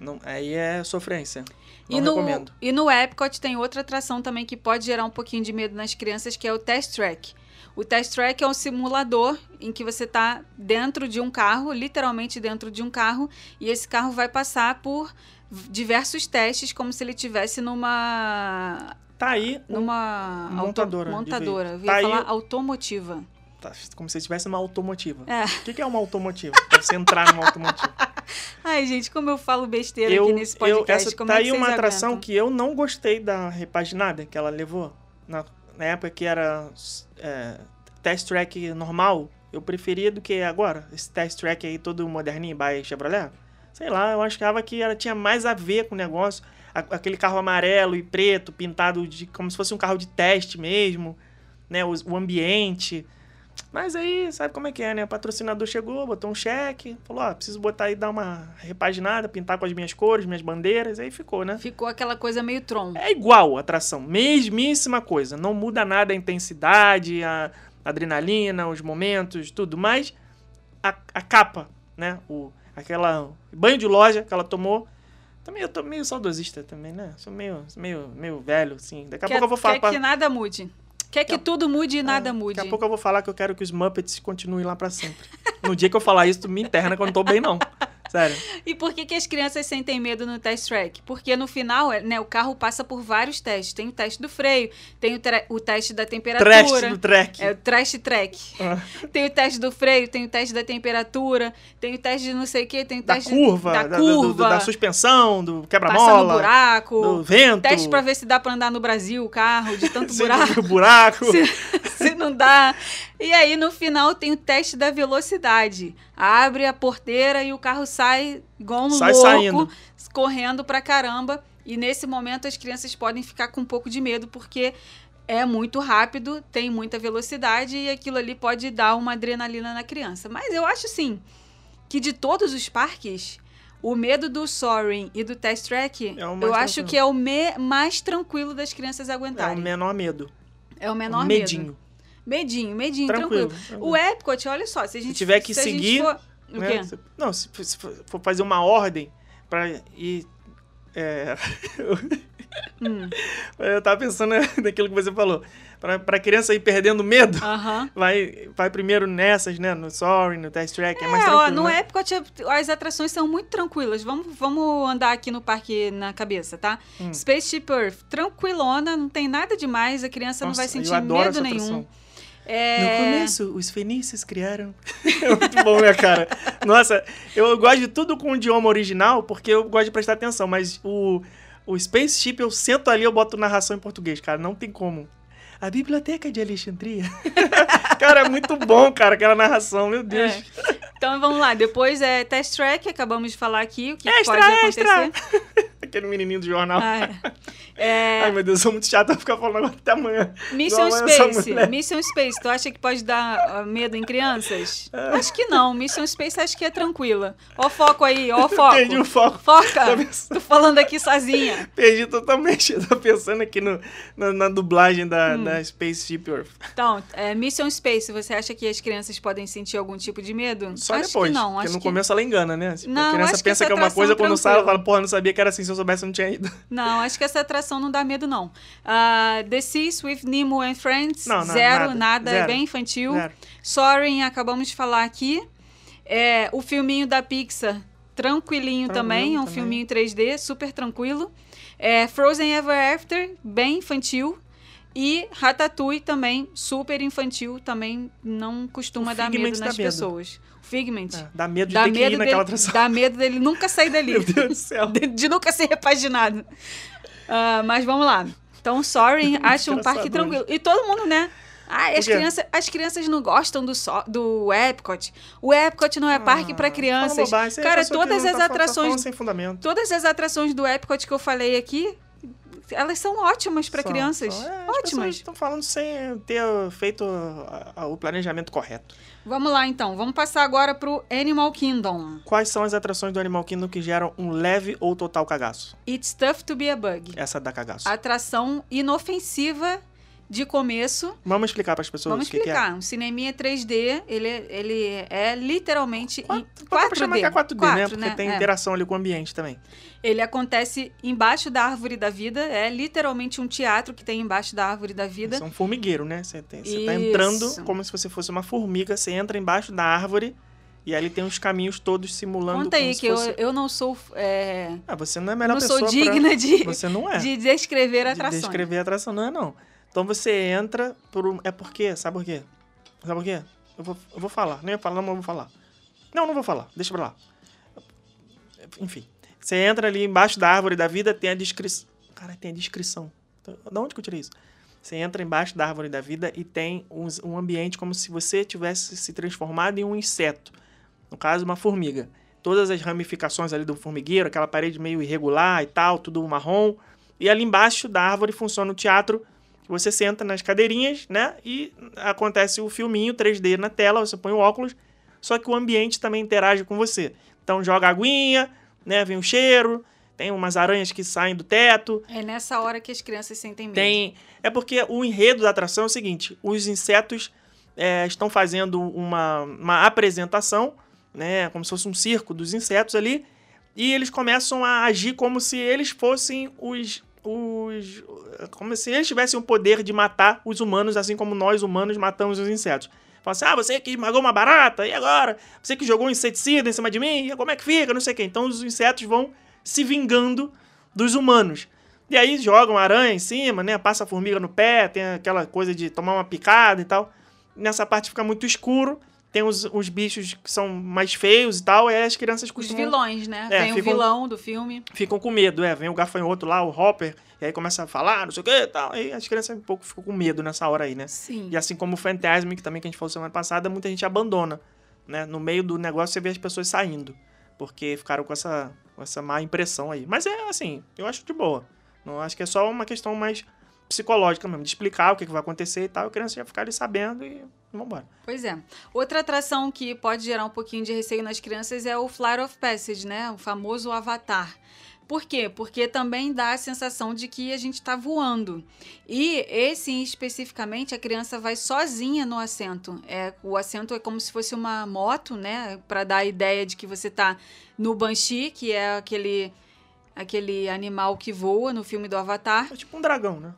Não, aí é sofrência. Não E no, recomendo. e no Epcot tem outra atração também que pode gerar um pouquinho de medo nas crianças, que é o Test Track. O Test Track é um simulador em que você está dentro de um carro, literalmente dentro de um carro, e esse carro vai passar por diversos testes, como se ele estivesse numa Tá aí, um- numa auto- montadora de montadora. Eu ia Tá aí- falar automotiva. tá como se tivesse uma automotiva. É. O que, é uma automotiva? pra você entrar numa automotiva. [LAUGHS] Ai, gente, como eu falo besteira eu, aqui nesse eu, podcast. essa como tá é aí uma atração aguentam? que eu não gostei da repaginada que ela levou. Na, na época que era é, test track normal, eu preferia do que agora. Esse test track aí todo moderninho by Chevrolet. Sei lá, eu achava que ela tinha mais a ver com o negócio. A- aquele carro amarelo e preto, pintado de como se fosse um carro de teste mesmo, né? O, o ambiente. Mas aí, sabe como é que é, né? O patrocinador chegou, botou um cheque, falou, ó, preciso botar aí, dar uma repaginada, pintar com as minhas cores, minhas bandeiras, aí ficou, né? Ficou aquela coisa meio Tron. É igual a atração, mesmíssima coisa. Não muda nada a intensidade, a adrenalina, os momentos, tudo. Mas a, a capa, né? O, aquela banho de loja que ela tomou. Também eu tô meio saudosista também, né? Sou meio, meio, meio velho, assim. Daqui a pouco eu vou falar. quer pra- que nada mude. Quer que tudo mude e nada É, mude. Daqui a pouco eu vou falar que eu quero que os Muppets continuem lá pra sempre. No dia que eu falar isso, tu me interna que eu não tô bem, não. Sério. E por que, que as crianças sentem medo no test track? Porque no final, é, né, o carro passa por vários testes. Tem o teste do freio, tem o, o teste da temperatura. Trash do track. É o trash track. Ah. Tem o teste do freio, tem o teste da temperatura, tem o teste de não sei o que, tem o Da teste curva, da, da, do- do- curva, da suspensão, do quebra-mola, buraco, do vento. teste pra ver se dá pra andar no Brasil o carro, de tanto [LAUGHS] buraco. [LAUGHS] buraco. se, se não dá. E aí, no final, tem o teste da velocidade. Abre a porteira e o carro sai igual um Sai louco, saindo. correndo pra caramba. E nesse momento, as crianças podem ficar com um pouco de medo, porque é muito rápido, tem muita velocidade e aquilo ali pode dar uma adrenalina na criança. Mas eu acho, sim, que de todos os parques... O medo do Soaring e do Test Track, É eu acho tranquilo. que é o me- mais tranquilo das crianças É o aguentarem. menor medo. É o menor o medo. medinho. Medinho, medinho, Tranquilo, tranquilo. O Epcot, olha só, se a gente tiver que se seguir, for- O né? quê? Não, se, se for fazer uma ordem pra ir. É, [LAUGHS] Hum, eu tava pensando [LAUGHS] naquilo que você falou. Pra, pra criança ir perdendo medo, Aham. vai, vai primeiro nessas, né? No Sorry, no Test Track, é, É, mais ó, tranquilo. no né? Epcot as atrações são muito tranquilas. Vamos, vamos andar aqui no parque na cabeça, tá? Hum. Spaceship Earth, tranquilona, não tem nada demais, a criança não Nossa, vai sentir medo nenhum. atração. É... No começo, os fenícios criaram. é [LAUGHS] muito bom, né, cara? Nossa, eu gosto de tudo com o idioma original, porque eu gosto de prestar atenção, mas o, o Spaceship, eu sento ali, eu boto narração em português, cara. Não tem como. A Biblioteca de Alexandria. [LAUGHS] cara, é muito bom, cara, aquela narração, meu Deus. É. Então vamos lá, depois é Test Track, acabamos de falar aqui, o que Extra, pode acontecer. extra! [LAUGHS] Aquele menininho do jornal. Ah, é. [LAUGHS] É, Ai, meu Deus, eu sou muito chato, vou ficar falando até amanhã. Mission Space. Mission Space, tu acha que pode dar ah, medo em crianças? Acho que não. Mission Space acho que é tranquila. Ó o foco aí, ó o [LAUGHS] foco. Perdi o foco. Foca! Tô pensando- Tô falando aqui sozinha. [LAUGHS] Perdi totalmente. Eu tô pensando aqui no, na, na dublagem da, Hum. da Spaceship Earth. Então, é, Mission Space, você acha que as crianças podem sentir algum tipo de medo? Só acho depois. que não. porque Acho no que... começo ela engana, né? Tipo, Não, a criança que pensa essa que é uma coisa, atração quando sai, ela tranquila. fala, porra, não sabia que era assim, se eu soubesse eu não tinha ido. Não, acho que essa atração não dá medo, não. Ah, The Seas with Nemo and Friends, Não, não, zero, nada, nada, é zero. bem infantil. Zero. Soaring, acabamos de falar aqui. É, o filminho da Pixar, tranquilinho Tranquilo também, é um também. filminho 3D, super tranquilo. É, Frozen Ever After, bem infantil. E Ratatouille também, super infantil, também não costuma dar medo dá nas medo. pessoas. Figment. É, dá medo de Dá ter que ir medo, naquela dele, atração. dá medo dele nunca sair dali. [LAUGHS] Meu Deus do céu. de, [LAUGHS] de nunca ser repaginado. Ah, mas vamos lá. Então, Sorry, [LAUGHS] acho um parque tranquilo. E todo mundo, né? Ah, as quê? crianças, as crianças não gostam do, so, do Epcot. O Epcot não é parque Ah, para fala crianças. bobagem, é Cara, que todas as tá- tá atrações, sem fundamento. todas as atrações do Epcot que eu falei aqui, elas são ótimas para crianças. são. É, ótimas. estão falando sem ter feito o planejamento correto. Vamos lá então, vamos passar agora pro Animal Kingdom. Quais são as atrações do Animal Kingdom que geram um leve ou total cagaço? It's tough to be a bug. Essa dá cagaço. Atração inofensiva de começo. Vamos explicar para as pessoas Vamos o que, que é. explicar. Um cineminha 3D, ele, ele é literalmente em Quatro- Dá pra chamar 4D. que é 4D, né? Quatro, Porque tem É. interação ali com o ambiente também. Ele acontece embaixo da árvore da vida. É literalmente um teatro que tem embaixo da árvore da vida. Isso é um formigueiro, né? Você, tem, você tá Isso. entrando como se você fosse uma formiga, você entra embaixo da árvore e ali tem os caminhos todos simulando Conta aí, que eu, fosse... eu não sou. é, Ah, você não é a melhor não pessoa sou digna de, pra... Você não é. de descrever a de atração. descrever a atração, não é não. Então você entra por um... É porque, sabe por quê? Sabe por quê? Eu vou, eu vou falar. Nem ia falar, mas eu vou falar. Não, não vou falar. Deixa pra lá. Enfim. Você entra ali embaixo da árvore da vida, tem a descrição. Cara, tem a descrição. Da onde que eu tirei isso? Você entra embaixo da árvore da vida e tem um ambiente como se você tivesse se transformado em um inseto. No caso, uma formiga. todas as ramificações ali do formigueiro, aquela parede meio irregular e tal, tudo marrom. E ali embaixo da árvore funciona o teatro. Você senta nas cadeirinhas, né? E acontece o filminho 3D na tela, você põe o óculos, só que o ambiente também interage com você. Então joga aguinha, né? Vem o cheiro, tem umas aranhas que saem do teto. É nessa hora que as crianças sentem medo. Tem. É porque o enredo da atração é o seguinte: os insetos é, estão fazendo uma, uma apresentação, né? Como se fosse um circo dos insetos ali. E eles começam a agir como se eles fossem os. Os como se eles tivessem o poder de matar os humanos, assim como nós humanos matamos os insetos. Fala assim, ah, você que esmagou uma barata, e agora? Você que jogou um inseticida em cima de mim, como é que fica? Não sei o quê. Então os insetos vão se vingando dos humanos. E aí jogam aranha em cima, né? Passa a formiga no pé, tem aquela coisa de tomar uma picada e tal. Nessa parte fica muito escuro. Tem os, os bichos que são mais feios e tal, e aí as crianças Os costumam... vilões, né? É, Tem o ficam- vilão do filme. ficam com medo, é. Vem o gafanhoto lá, o Hopper, e aí começa a falar, não sei o que e tal. Aí as crianças um pouco ficam com medo nessa hora aí, né? Sim. E assim como o Phantasmic também, que a gente falou semana passada, muita gente abandona, né? No meio do negócio você vê as pessoas saindo, porque ficaram com essa, com essa má impressão aí. Mas é assim, eu acho de boa. Não acho que é só uma questão mais psicológica mesmo, de explicar o que, que vai acontecer e tal, e a criança já ficar ali sabendo e vambora. Pois é. Outra atração que pode gerar um pouquinho de receio nas crianças é o Flight of Passage, né? O famoso Avatar. Por quê? Porque também dá a sensação de que a gente está voando. E esse especificamente, a criança vai sozinha no assento. É, o assento é como se fosse uma moto, né? Para dar a ideia de que você está no Banshee, que é aquele, aquele animal que voa no filme do Avatar É tipo um dragão, né?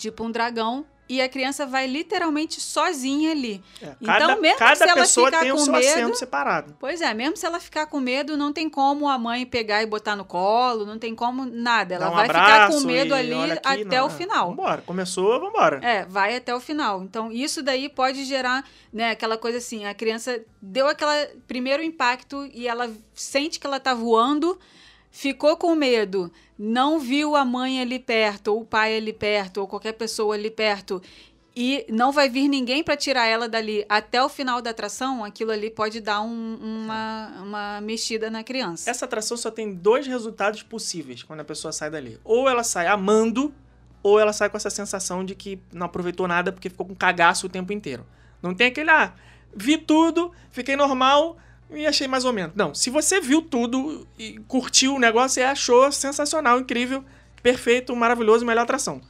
tipo um dragão, e a criança vai literalmente sozinha ali. É, Então, cada mesmo cada se ela pessoa ficar tem o com seu medo- assento separado. Pois é, mesmo se ela ficar com medo, não tem como a mãe pegar e botar no colo, não tem como nada. Ela um vai ficar com medo ali aqui, até não, o é, final. Vambora. Começou, vambora. É, vai até o final. Então, isso daí pode gerar, né, aquela coisa assim, a criança deu aquele primeiro impacto e ela sente que ela tá voando, ficou com medo, não viu a mãe ali perto, ou o pai ali perto, ou qualquer pessoa ali perto, e não vai vir ninguém para tirar ela dali até o final da atração, aquilo ali pode dar um- uma, uma mexida na criança. Essa atração só tem dois resultados possíveis quando a pessoa sai dali. Ou ela sai amando, ou ela sai com essa sensação de que não aproveitou nada porque ficou com cagaço o tempo inteiro. Não tem aquele, ah, vi tudo, fiquei normal e achei mais ou menos. Não, se você viu tudo e curtiu o negócio e achou sensacional, incrível, perfeito, maravilhoso, melhor atração.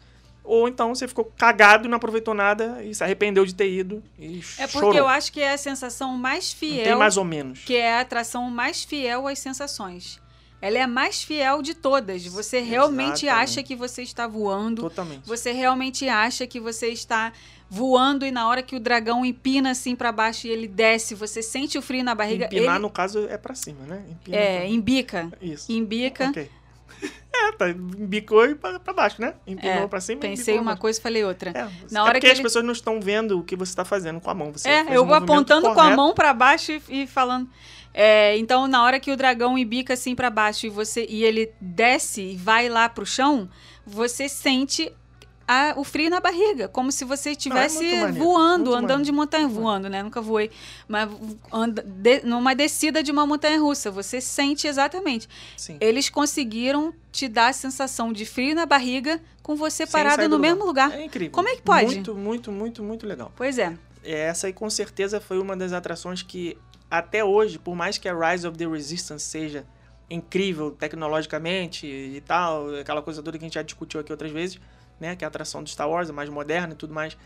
Ou então você ficou cagado e não aproveitou nada e se arrependeu de ter ido e É porque chorou. eu acho que é a sensação mais fiel. tem mais ou menos. que é a atração mais fiel às sensações. Ela é a mais fiel de todas. Você realmente Exatamente. acha que você está voando. Totalmente. Você realmente acha que você está voando e na hora que o dragão empina assim para baixo e ele desce, você sente o frio na barriga. Empinar, ele no caso, é pra cima, né? Empina é, pra- embica. Isso. Embica. Ok. [LAUGHS] É, tá, embicou e pra, pra baixo, né? Empinou É, pra cima Pensei uma coisa e falei outra. É, Na é hora porque que as ele- pessoas não estão vendo o que você tá fazendo com a mão. Você É, eu vou movimento apontando com a correto. mão para baixo e, e falando. É, então, na hora que o dragão embica assim para baixo e você e ele desce e vai lá pro chão, você sente a- o frio na barriga, como se você estivesse muito maneiro, voando, andando maneiro, de montanha, voando, né? Nunca voei, mas anda, de- numa descida de uma montanha russa, você sente exatamente. Sim. Eles conseguiram te dar a sensação de frio na barriga com você Sem parado no mesmo lugar. É incrível. Como é que pode? Muito, muito, muito, muito legal. Pois é. É, Essa aí com certeza foi uma das atrações que até hoje, por mais que a Rise of the Resistance seja incrível tecnologicamente e tal, aquela coisa toda que a gente já discutiu aqui outras vezes, né, que é a atração do Star Wars, é mais moderna e tudo mais,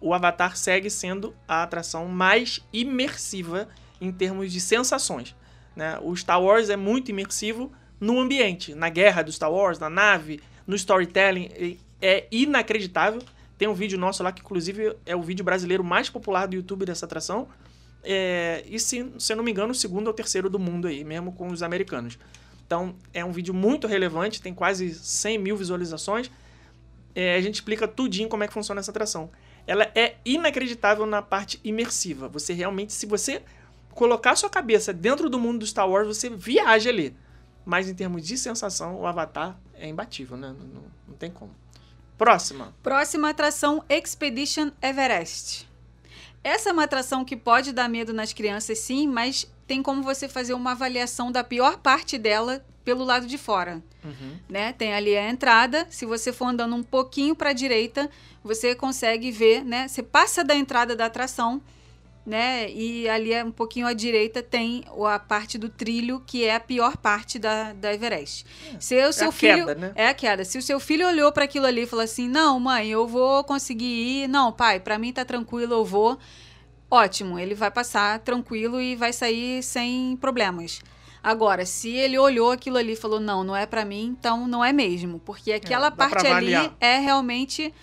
o Avatar segue sendo a atração mais imersiva em termos de sensações. Né? O Star Wars é muito imersivo no ambiente, na guerra do Star Wars, na nave, no storytelling, é inacreditável. Tem um vídeo nosso lá que, inclusive, é o vídeo brasileiro mais popular do YouTube dessa atração. É, e, se, se eu não me engano, o segundo ou terceiro do mundo aí, mesmo com os americanos. Então, é um vídeo muito relevante, tem quase 100 mil visualizações. É, a gente explica tudinho como é que funciona essa atração. Ela é inacreditável na parte imersiva. Você realmente, se você colocar sua cabeça dentro do mundo do Star Wars, você viaja ali. Mas em termos de sensação, o Avatar é imbatível, né? Não, não- não tem como. Próxima. Próxima atração, Expedition Everest. Essa é uma atração que pode dar medo nas crianças, sim, mas tem como você fazer uma avaliação da pior parte dela pelo lado de fora, Uhum. né? Tem ali a entrada, se você for andando um pouquinho para a direita, você consegue ver, né? Você passa da entrada da atração, né? E ali é um pouquinho à direita tem a parte do trilho, que é a pior parte da, da Everest. Se o seu a filho queda, né? é a queda. Se o seu filho olhou para aquilo ali e falou assim: "Não, mãe, eu vou conseguir ir. Não, pai, para mim tá tranquilo, eu vou". Ótimo, ele vai passar tranquilo e vai sair sem problemas. Agora, se ele olhou aquilo ali e falou: "Não, não é para mim", então não é mesmo, porque aquela pra parte ali é realmente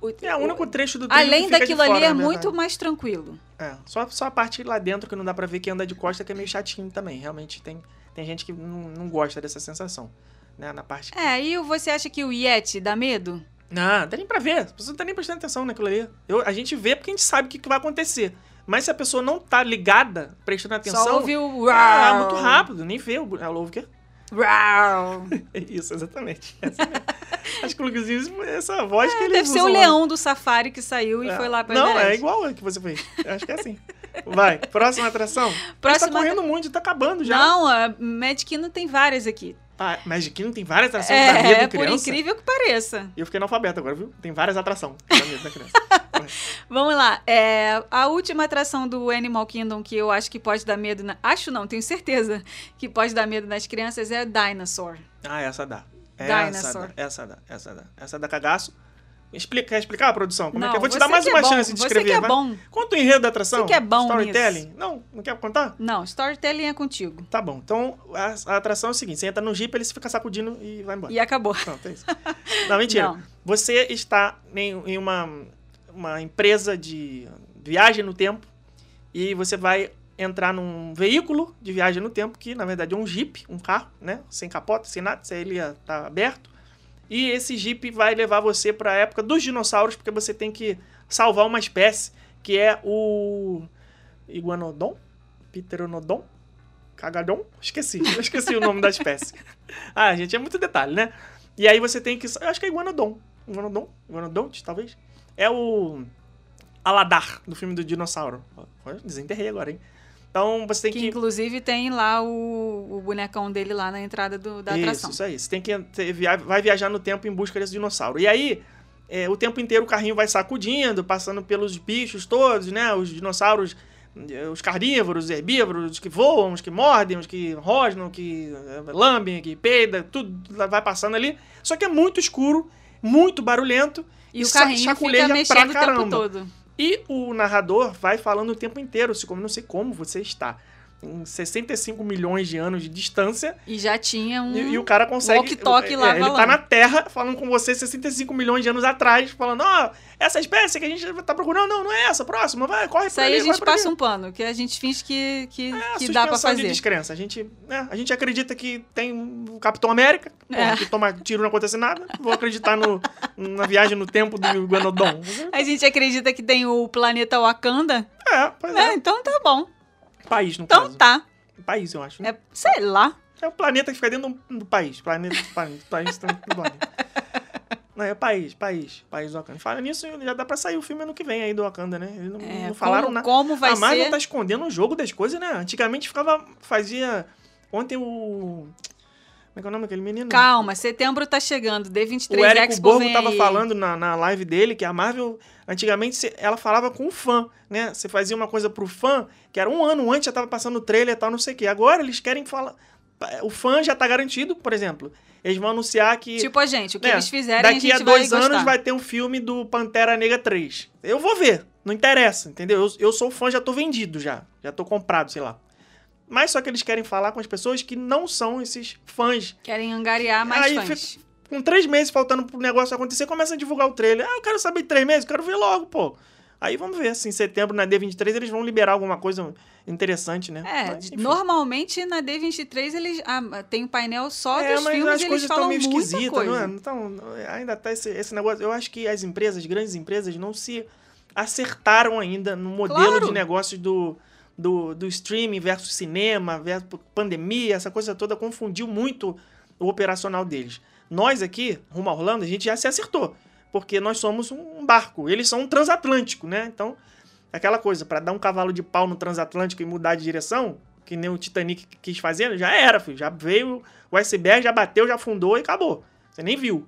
o- É, o único trecho do trilho Além daquilo ali fora, é na muito mais tranquilo. É, só, só a parte lá dentro que não dá pra ver que anda de costa que é meio chatinho também. Realmente tem, tem gente que não, não gosta dessa sensação. Né, na parte. É, e você acha que o Yeti dá medo? Não, dá nem pra ver. As pessoas não tá nem prestando atenção naquilo ali. Eu, a gente vê porque a gente sabe o que, que vai acontecer. Mas se a pessoa não tá ligada, prestando atenção. Só ouve o Ah, muito rápido, nem vê. o- Ela ouve o quê? É [LAUGHS] Isso, exatamente. [LAUGHS] Essa. Acho que o Luquezinho, essa voz que ele É, Deve ser o leão do safari que saiu e foi lá pra Não, é Everest. igual a que você fez. Acho que é assim. Vai, próxima atração. Próxima Tá correndo muito, tá acabando já. Não, a Magic Kingdom tem várias aqui. Ah, Magic Kingdom tem várias atrações que dá É, medo por criança. incrível que pareça. E eu fiquei analfabeto agora, viu? Tem várias atrações dá medo da criança. [LAUGHS] [LAUGHS] Vamos lá. É, a última atração do Animal Kingdom que eu acho que pode dar medo. Na... Acho não, tenho certeza que pode dar medo nas crianças é Dinosaur. ah, essa dá. Essa Dinosaur. dá, essa dá, essa dá. Essa dá cagaço. Explica, quer explicar a produção? Como é Não, que é? Eu vou te você dar mais que é uma bom, chance de você escrever. que é vai. bom. Conta o enredo da atração. Você que é bom Storytelling. Não, não quer contar? Não, storytelling é contigo. Tá bom. Então, a, a atração é o seguinte: você entra no Jeep, ele fica sacudindo e vai embora. E acabou. Pronto, é isso. Não, mentira. [LAUGHS] Não. Você está em, em uma, uma empresa de viagem no tempo e você vai entrar num veículo de viagem no tempo, que na verdade é um Jeep, um carro, né? Sem capota, sem nada, se ele ia tá aberto. E esse Jeep vai levar você para a época dos dinossauros, porque você tem que salvar uma espécie, que é o Iguanodon? Pteranodon? Cagadon? Esqueci, [LAUGHS] eu esqueci o nome da espécie. Ah, gente, é muito detalhe, né? E aí você tem que. Eu acho que é Iguanodon. Iguanodon? Iguanodonte, talvez? É o. Aladar, do filme do dinossauro. Desenterrei agora, hein? Então você tem Que que. inclusive tem lá o, o bonecão dele lá na entrada do- da isso, atração. isso aí. Você tem que via- vai viajar no tempo em busca desse dinossauro. E aí, é, o tempo inteiro o carrinho vai sacudindo, passando pelos bichos todos, né? Os dinossauros, eh, os carnívoros, os herbívoros, os que voam, os que mordem, os que rosnam, que eh, lambem, que peida, tudo vai passando ali. Só que é muito escuro, muito barulhento. E o sa- carrinho fica mexendo o tempo todo. E o narrador vai falando o tempo inteiro, se como não sei como você está. Em 65 milhões de anos de distância, E já tinha um. e, e o cara consegue. walkie-talkie lá é, Ele tá na Terra falando com você 65 milhões de anos atrás, falando: Ó, essa espécie que a gente tá procurando, não, não é essa, próxima, vai, corre Isso pra aí ali, a gente passa ali. um pano, que a gente finge que, que, É que dá pra suspensão de fazer. descrença. A gente, né, a gente acredita que tem o Capitão América, porra, É. que toma tiro não acontece nada. Vou acreditar no, na viagem no tempo do Guanodon. A gente acredita que tem o planeta Wakanda, É, pois né? é. Então tá bom. País, no Então caso. tá. País, eu acho. né? É, sei lá. É o planeta que fica dentro do, país. Planeta, [LAUGHS] país, país dentro do planeta. Não, é país, país, país do Wakanda. Fala nisso, já dá pra sair o filme ano que vem aí do Wakanda, né? Eles não, É, não falaram como, nada. como vai a Marvel ser. tá escondendo o jogo das coisas, né? Antigamente ficava. Fazia. Ontem o. Como é que é o nome daquele menino? Calma, setembro tá chegando. D23 O Érico Expo Borgo tava aí. falando na, na live dele que a Marvel, antigamente, ela falava com o fã, né? Você fazia uma coisa pro fã, que era um ano antes, já tava passando o trailer e tal, não sei o quê. Agora eles querem falar. O fã já tá garantido, por exemplo. Eles vão anunciar que. Tipo a gente, o que né, eles fizerem a Daqui gente a dois vai anos gostar. vai ter um filme do Pantera Negra 3. Eu vou ver, não interessa, entendeu? Eu, eu sou fã, já tô vendido já. Já tô comprado, sei lá. Mas só que eles querem falar com as pessoas que não são esses fãs. Querem angariar mais Aí fãs. Com três meses faltando pro negócio acontecer, começa a divulgar o trailer. Ah, eu quero saber de três meses, eu quero ver logo, pô. Aí vamos ver se em setembro, na D23, eles vão liberar alguma coisa interessante, né? É, Mas, normalmente na D23 eles ah, tem um painel só É, dos mas filmes as eles coisas estão falam meio muita esquisitas, coisa. não é? Então, ainda tá esse, esse negócio. Eu acho que as empresas, grandes empresas, não se acertaram ainda no modelo Claro. de negócios do, do, do streaming versus cinema, versus pandemia, essa coisa toda confundiu muito o operacional deles. Nós aqui, rumo a Orlando, a gente já se acertou, porque nós somos um barco, eles são um transatlântico, né? Então, Aquela coisa, pra dar um cavalo de pau no transatlântico e mudar de direção, que nem o Titanic quis fazer, já era, filho. Já veio o iceberg, já bateu, já afundou e acabou. Você nem viu.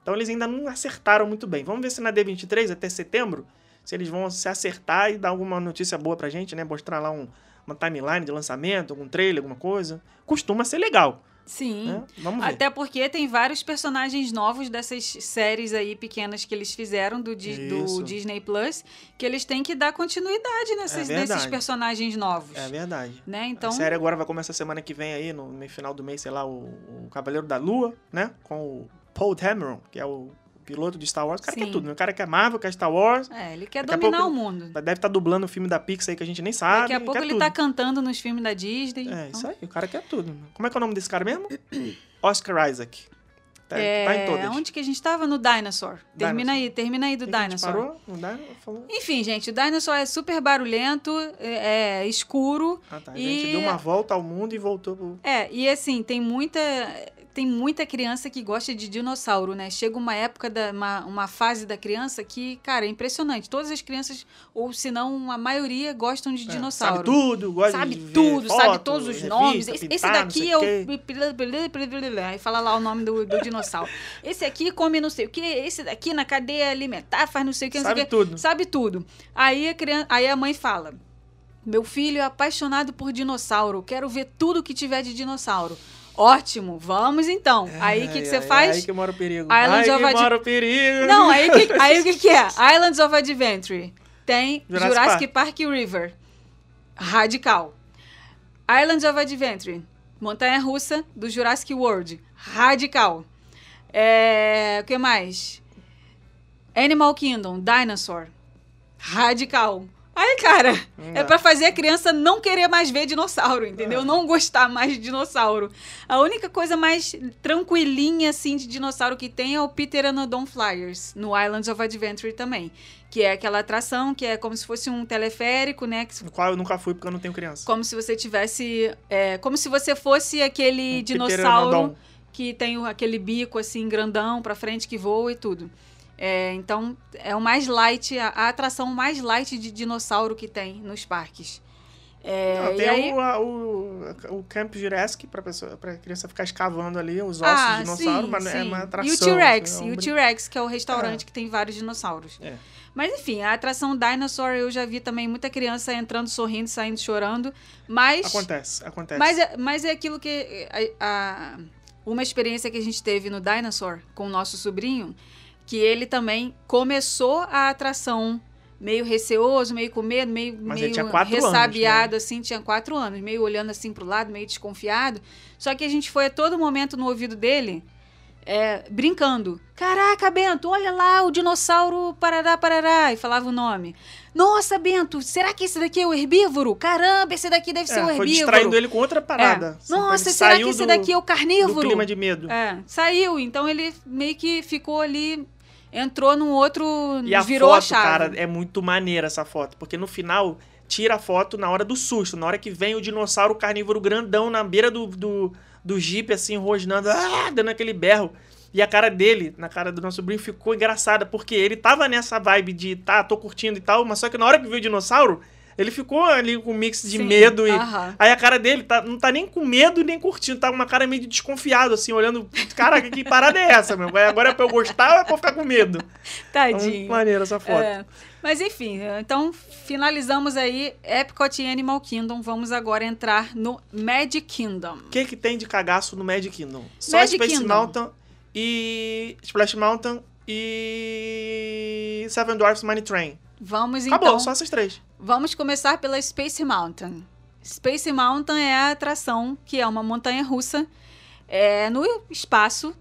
Então eles ainda não acertaram muito bem. Vamos ver se na D23, até setembro, se eles vão se acertar e dar alguma notícia boa pra gente, né? Mostrar lá um, uma timeline de lançamento, algum trailer, alguma coisa. Costuma ser legal. Sim. Né? Vamos ver. Até porque tem vários personagens novos dessas séries aí pequenas que eles fizeram do, Di- do Isso. Disney Plus, que eles têm que dar continuidade nesses, É nesses personagens novos. É verdade. Né? Então, A série agora vai começar semana que vem aí, no, no final do mês, sei lá, o, o Cavaleiro da Lua, né? Com o Paul Dameron, que é o piloto de Star Wars. O cara quer Sim. tudo, né? O cara quer Marvel, quer Star Wars. é, ele quer Daqui dominar pouco- o mundo. Deve estar dublando o filme da Pixar aí que a gente nem sabe. Daqui a pouco quer ele tudo. tá cantando nos filmes da Disney. É, então- isso aí, o cara quer tudo. Como é que é o nome desse cara mesmo? [COUGHS] Oscar Isaac. Tá, É, tá em todas. onde que a gente tava? No Dinosaur. Termina Dinosaur. aí, termina aí do gente Dinosaur. parou? No Dinosaur? Falou? Enfim, gente, o Dinosaur é super barulhento, é, é escuro. Ah, tá. A E- gente deu uma volta ao mundo e voltou pro... É, e assim, tem muita. Tem muita criança que gosta de dinossauro, né? Chega uma época, da, uma, uma fase da criança que, cara, é impressionante. Todas as crianças, ou se não, a maioria, gostam de É, dinossauro. Sabe tudo, gosta Sabe de tudo, sabe foto, todos os revista, nomes. Esse, esse pintar, não daqui é o. Aí fala lá o nome do, do dinossauro. Esse aqui come não sei o que, esse daqui na cadeia alimentar faz não sei o que, não sei Sabe o que. tudo. Sabe tudo. Aí a, criança, aí a mãe fala: Meu filho é apaixonado por dinossauro, quero ver tudo que tiver de dinossauro. Ótimo, vamos então. Aí o que, que você Ai, ai, faz? Aí que mora o perigo. Islands aí of que mora o perigo. Não, aí, que, [LAUGHS] aí o que, que é? Islands of Adventure. Tem Jurassic Jurassic, Park. River. Radical. Islands of Adventure. Montanha Russa do Jurassic World. Radical. É, o que mais? Animal Kingdom. Dinosaur. Radical. Aí, cara, Não é pra fazer a criança não querer mais ver dinossauro, entendeu? É. Não gostar mais de dinossauro. A única coisa mais tranquilinha, assim, de dinossauro que tem é o Peter Anodon Flyers, no Islands of Adventure também. Que é aquela atração que é como se fosse um teleférico, né? Que, No qual eu nunca fui porque eu não tenho criança. como se você tivesse... é, como se você fosse aquele Um dinossauro que tem aquele bico, assim, grandão pra frente que voa e tudo. É, então, é o mais light, a, a atração mais light de dinossauro que tem nos parques. É, Não, tem aí- o, a- o, o Camp Jurassic pra, pessoa, pra criança ficar escavando ali os ossos ah, de dinossauro, sim, mas é sim. uma atração. E o T-Rex, é um e o T-Rex, que é o restaurante que tem vários dinossauros. É. Mas enfim, a atração Dinosaur eu já vi também muita criança entrando sorrindo, saindo chorando, mas Acontece, acontece. mas é, mas é aquilo que a, a- uma experiência que a gente teve no Dinosaur com o nosso sobrinho, que ele também começou a atração meio receoso, meio com medo, meio, Mas meio anos, né? ressabiado, assim, tinha quatro anos, meio olhando assim pro lado, meio desconfiado. Só que a gente foi a todo momento no ouvido dele, é, brincando. Caraca, Bento, olha lá o dinossauro parará, parará, e falava o nome. Nossa, Bento, será que esse daqui é o herbívoro? Caramba, esse daqui deve ser É, o foi herbívoro. distraindo ele com outra parada. É. Nossa, será que esse do- daqui é o Do carnívoro? clima de medo. É, saiu. Então ele meio que ficou ali, entrou num outro, E a virou foto, a chave. cara, é muito maneira essa foto. Porque no final, tira a foto na hora do susto. Na hora que vem o dinossauro carnívoro grandão na beira do, do, do jeep, assim, rosnando, ah, dando aquele berro. E a cara dele, na cara do nosso sobrinho, ficou engraçada. Porque ele tava nessa vibe de, tá, tô curtindo e tal. Mas só que na hora que viu o dinossauro, ele ficou ali com um mix de Sim, medo e... aham. Aí a cara dele tá, não tá nem com medo nem curtindo, tá uma cara meio de desconfiado, assim, olhando. Caraca, que parada é essa, meu? Agora é pra eu gostar ou é pra eu ficar com medo? Então, Tadinho. maneiro essa foto. É. Mas enfim, então finalizamos aí Epcot e Animal Kingdom. Vamos agora entrar no Magic Kingdom. O que, que tem de cagaço no Magic Kingdom? Só Magic Space Kingdom. Mountain e. Splash Mountain e. Seven Dwarfs Mine Train. Vamos Acabou, então. só essas três. Vamos começar pela Space Mountain. Space Mountain é a atração que é uma montanha russa, é no espaço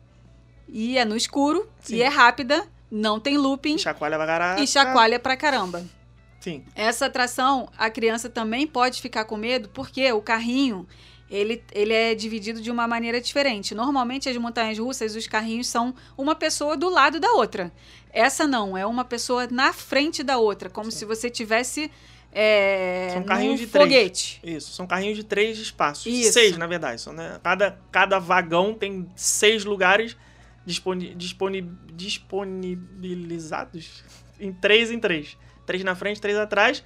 e é no escuro Sim. e é rápida, não tem looping E chacoalha pra caralho. e chacoalha pra caramba. Sim. Essa atração, a criança também pode ficar com medo, porque o carrinho, ele, ele é dividido de uma maneira diferente. Normalmente, as montanhas russas, os carrinhos são uma pessoa do lado da outra. Essa não, é uma pessoa na frente da outra, como se você tivesse é, São carrinhos de três. foguete. Isso, são carrinhos de três espaços. Isso. Seis, na verdade. São, né? cada, cada vagão tem seis lugares disponi, disponi, disponibilizados em três em três. Três na frente, três atrás.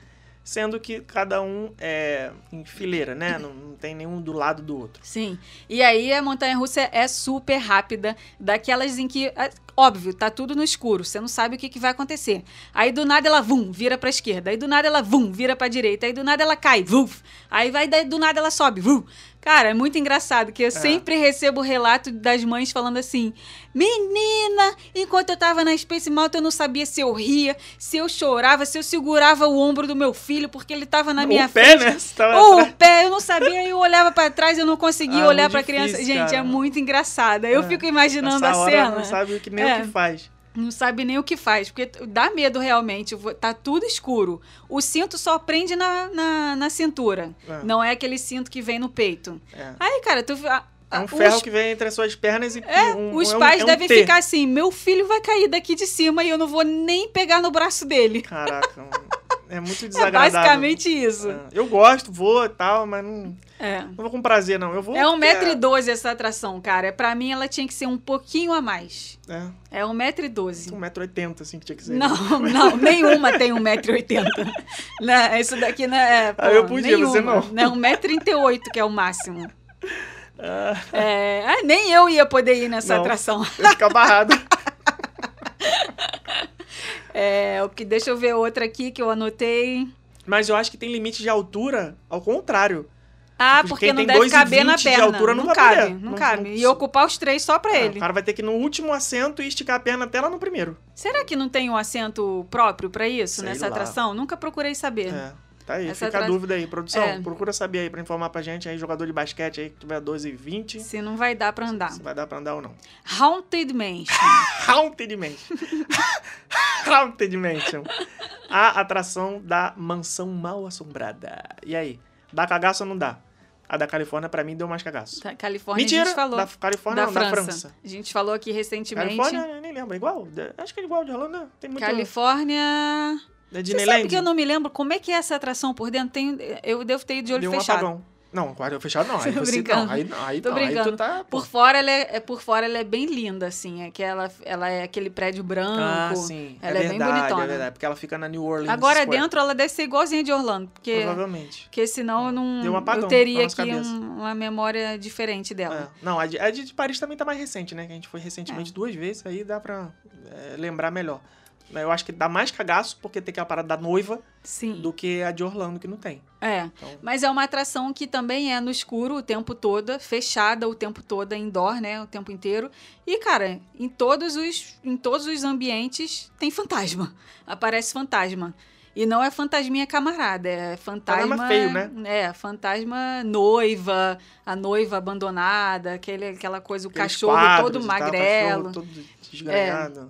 Sendo que cada um é em fileira, né? Não, não tem nenhum do lado do outro. Sim. E aí a montanha russa é super rápida, daquelas em que. é, Óbvio, tá tudo no escuro, você não sabe o que, que vai acontecer. Aí do nada ela vum, vira pra esquerda. Aí do nada ela vum, vira pra direita. Aí do nada ela cai, vuf. Aí vai daí do nada ela sobe, vum. Cara, é muito engraçado que eu sempre recebo relato das mães falando assim: Menina, enquanto eu tava na Space Mountain, eu não sabia se eu ria, se eu chorava, se eu segurava o ombro do meu filho porque ele tava na minha o pé, frente. né? Tava Ou atrás. o pé, eu não sabia, eu olhava pra trás, eu não conseguia Ah, olhar pra criança. difícil, Gente, cara. é muito engraçada. Eu É. fico imaginando a cena. não sabe o que, nem É. o que faz. Não sabe nem o que faz, porque dá medo realmente. Tá tudo escuro. O cinto só prende na, na, na cintura. É. Não é aquele cinto que vem no peito. É. Aí, cara, tu. É um os- ferro que vem entre as suas pernas e é, um, os é um- pais é um devem T. ficar assim: meu filho vai cair daqui de cima e eu não vou nem pegar no braço dele. Caraca, [LAUGHS] é muito É desagradável. basicamente isso. É. Eu gosto, vou e tal, mas não, É. não vou com prazer, não. Eu vou. É porque 1,12m essa atração, cara. Pra mim, ela tinha que ser um pouquinho a mais. É, É 1,12m. 1,80m, assim que tinha que ser. Não, [LAUGHS] não, nenhuma tem 1,80m. Né, Isso daqui não é. Ah, eu podia, você não. Né, 1,38m que é o máximo. Ah, É, ah, nem eu ia poder ir nessa Não. atração. eu ficar barrado. [LAUGHS] É, o que, deixa eu ver outra aqui que eu anotei. Mas eu acho que tem limite de altura, ao contrário. Ah, Tipo, porque não deve 2,20 caber na de perna. altura não não cabe, poder. não, Não- cabe. não- E ocupar os três só pra Ah, ele. O cara vai ter que ir no último assento e esticar a perna até lá no primeiro. Será que não tem um assento próprio pra isso Sei nessa lá. atração? Nunca procurei saber. É. Tá aí, Essa fica a atra- dúvida aí. Produção, É. procura saber aí pra informar pra gente aí, jogador de basquete aí, que tiver 12 e 20, Se não vai dar pra andar. se vai dar pra andar ou não. Haunted Mansion. [LAUGHS] Haunted Mansion. [LAUGHS] Haunted Mansion. A atração da mansão mal assombrada. E aí, dá cagaço ou não dá? A da Califórnia, pra mim, deu mais cagaço. Da Califórnia Mentira, a gente falou. da Califórnia da não, França. da França. A gente falou aqui recentemente. Califórnia, eu nem lembro, é igual? Acho que é igual de Orlando, né? Tem muito... Califórnia. Da Você sabe que eu não me lembro como é que é essa atração por dentro? Tem, eu devo ter ido de olho Deu um fechado. apagão. Não, com fechado não. [LAUGHS] Aí você brincando. não. Aí, não, aí, Tô não, aí brincando. tu tá... Por fora, ela é, é- por fora ela é bem linda, assim. É que ela, ela é aquele prédio branco. Ah, sim. Ela é, bem verdade, bonitona. É verdade, porque ela fica na New Orleans Agora Square. dentro ela deve ser igualzinha de Orlando, porque, Provavelmente. porque senão eu não um apagão eu teria aqui um- uma memória diferente dela. É. Não, a de, a de Paris também tá mais recente, né? Que a gente foi É. recentemente duas vezes, aí dá pra é, lembrar melhor. Eu acho que dá mais cagaço porque tem aquela parada da noiva Sim. do que a de Orlando, que não tem. É. Então, Mas é uma atração que também é no escuro o tempo todo, fechada o tempo todo, é indoor, né? O tempo inteiro. E, cara, em todos os, em todos os ambientes tem fantasma. [LAUGHS] Aparece fantasma. E não é fantasminha camarada, é fantasma. Fantasma feio, né? É, fantasma noiva, a noiva abandonada, aquele, aquela coisa, o aqueles cachorro todo e tal, magrelo. cachorro todo desgranhado.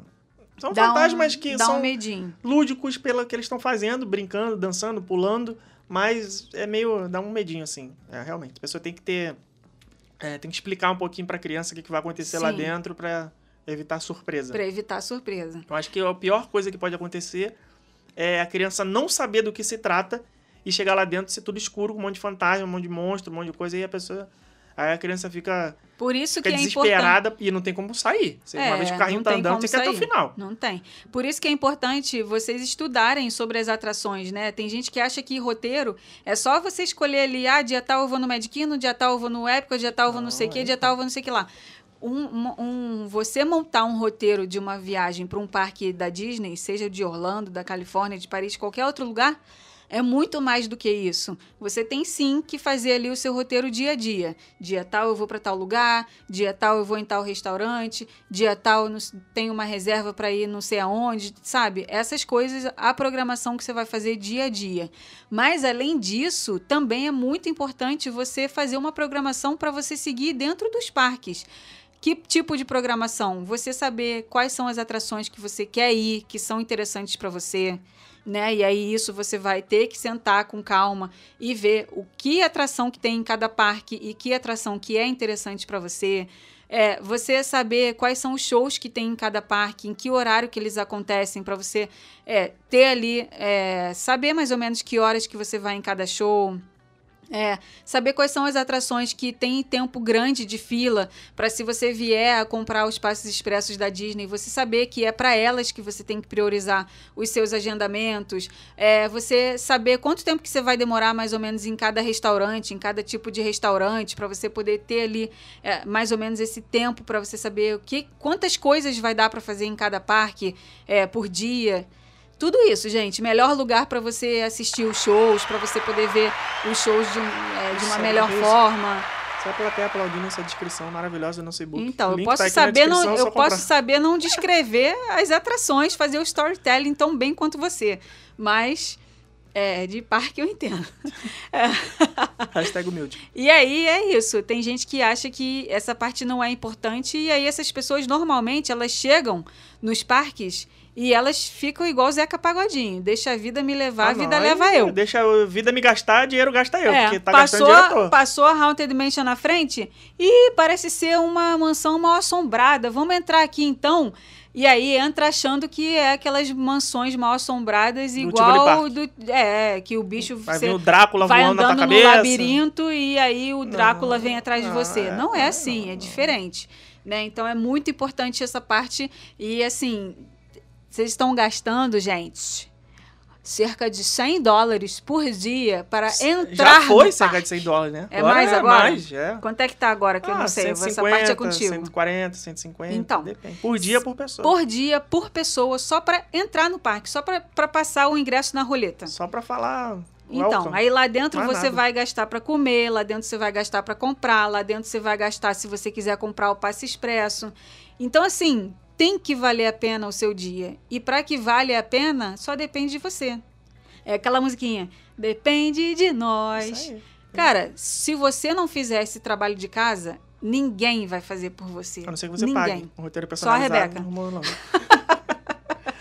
São Dá um- fantasmas que dá são um lúdicos pelo que eles estão fazendo, brincando, dançando, pulando, mas é meio. dá um medinho, assim. É, realmente. A pessoa tem que ter. é, tem que explicar um pouquinho pra criança o que, que vai acontecer lá Sim. dentro pra evitar surpresa. Pra evitar surpresa. Eu acho que a pior coisa que pode acontecer é a criança não saber do que se trata e chegar lá dentro ser tudo escuro, com um monte de fantasma, um monte de monstro, um monte de coisa, e a pessoa. Aí a criança fica, Por isso fica que é importante. desesperada e não tem como sair. Você, uma É, vez que o carrinho tá andando, você quer até o sair. final. Não tem. Por isso que é importante vocês estudarem sobre as atrações, né? Tem gente que acha que roteiro é só você escolher ali, ah, dia tal eu vou no Magic no dia tal eu vou no Épico, dia tal eu vou não sei o que, é dia tal eu vou não sei o que lá. Um- um- você montar um roteiro de uma viagem para um parque da Disney, seja de Orlando, da Califórnia, de Paris, qualquer outro lugar, é muito mais do que isso. Você tem sim que fazer ali o seu roteiro dia a dia. Dia tal eu vou para tal lugar, dia tal eu vou em tal restaurante, dia tal eu tenho uma reserva para ir não sei aonde, sabe? Essas coisas, a programação que você vai fazer dia a dia. Mas além disso, também é muito importante você fazer uma programação para você seguir dentro dos parques. Que tipo de programação? Você saber quais são as atrações que você quer ir, que são interessantes para você, né? E aí isso você vai ter que sentar com calma e ver o que atração que tem em cada parque e que atração que é interessante para você. É, você saber quais são os shows que tem em cada parque, em que horário que eles acontecem, para você é, ter ali, é, saber mais ou menos que horas que você vai em cada show. É, saber quais são as atrações que tem tempo grande de fila, para se você vier a comprar os passes expressos da Disney, você saber que é para elas que você tem que priorizar os seus agendamentos, é, você saber quanto tempo que você vai demorar mais ou menos em cada restaurante, em cada tipo de restaurante, para você poder ter ali é, mais ou menos esse tempo para você saber o que, quantas coisas vai dar para fazer em cada parque é, por dia. Tudo isso, gente. Melhor lugar para você assistir os shows, para você poder ver os shows de, é, de uma melhor forma. Só pela até aplaudindo essa descrição maravilhosa do nosso e-book. Então, eu posso tá saber não, é eu posso saber não descrever as atrações, fazer o storytelling tão bem quanto você, mas é, de parque eu entendo. [LAUGHS] Hashtag humilde. E aí é isso. Tem gente que acha que essa parte não é importante e aí essas pessoas normalmente elas chegam nos parques e elas ficam igual Zeca Pagodinho. Deixa a vida me levar, Ah, a vida não, leva eu. Deixa a vida me gastar, dinheiro gasta eu. É, porque tá passou, gastando dinheiro passou a Haunted Mansion na frente e parece ser uma mansão mal assombrada. Vamos entrar aqui então. E aí entra achando que é aquelas mansões mal assombradas Do igual do é que o bicho Vai você o Drácula vai voando na tua andando no cabeça. labirinto e aí o Drácula Não, vem atrás de não, você. é, Não é assim, não, é diferente, né? Então é muito importante essa parte e assim, vocês estão gastando, gente, cerca de 100 dólares por dia para entrar Já foi cerca de 100 dólares, né? É mais agora? mais, é. Quanto é que tá agora? Que eu Ah, não sei. 150, Essa parte é contigo. 140, 150. Então. depende. Por dia, por pessoa. Por dia, por pessoa, só para entrar no parque, só para passar o ingresso na roleta. Só pra falar. Então, welcome. aí lá dentro Mais você nada. vai gastar para comer, lá dentro você vai gastar para comprar, lá dentro você vai gastar se você quiser comprar o passe expresso. Então, assim, tem que valer a pena o seu dia. E para que vale a pena, só depende de você. É aquela musiquinha, depende de nós. Cara, se você não fizer esse trabalho de casa, ninguém vai fazer por você. A não ser que você ninguém. pague. Um roteiro Só a personalizado. Rebeca. não. [LAUGHS]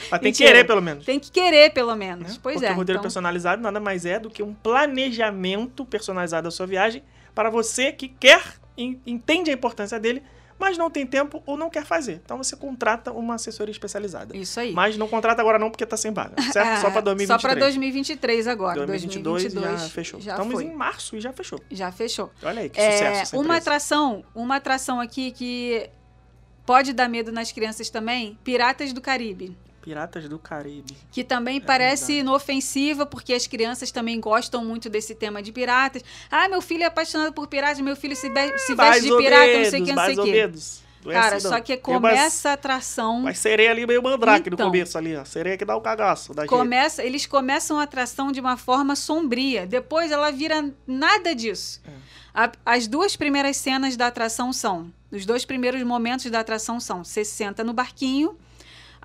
Mas tem que querer, pelo menos. Tem que querer, pelo menos. né? Pois Porque é. o roteiro então- personalizado nada mais é do que um planejamento personalizado da sua viagem para você que quer, en- entende a importância dele, mas não tem tempo ou não quer fazer. Então você contrata uma assessoria especializada. Isso aí. Mas não contrata agora não, porque tá sem vaga, certo? [LAUGHS] Só para 2023. Só para 2023 agora. 2022, 2022 já fechou. Já Estamos foi. em março e já fechou. Já fechou. Olha aí, que É, sucesso essa uma empresa. atração, uma atração aqui que pode dar medo nas crianças também, Piratas do Caribe. Piratas do Caribe. Que também parece É verdade. inofensiva, porque as crianças também gostam muito desse tema de piratas. Ah, meu filho é apaixonado por piratas, meu filho se, be- se Mais veste de pirata, não sei o que, não sei mais o ou que. menos. Não é Cara, assim, só que Tem umas- começa a atração. Mas sereia ali meio mandrake Então. no começo ali, ó. Sereia que dá o cagaço. Da gente. Começa, eles começam a atração de uma forma sombria. Depois ela vira nada disso. É. A- as duas primeiras cenas da atração são. Os dois primeiros momentos da atração são: você senta no barquinho,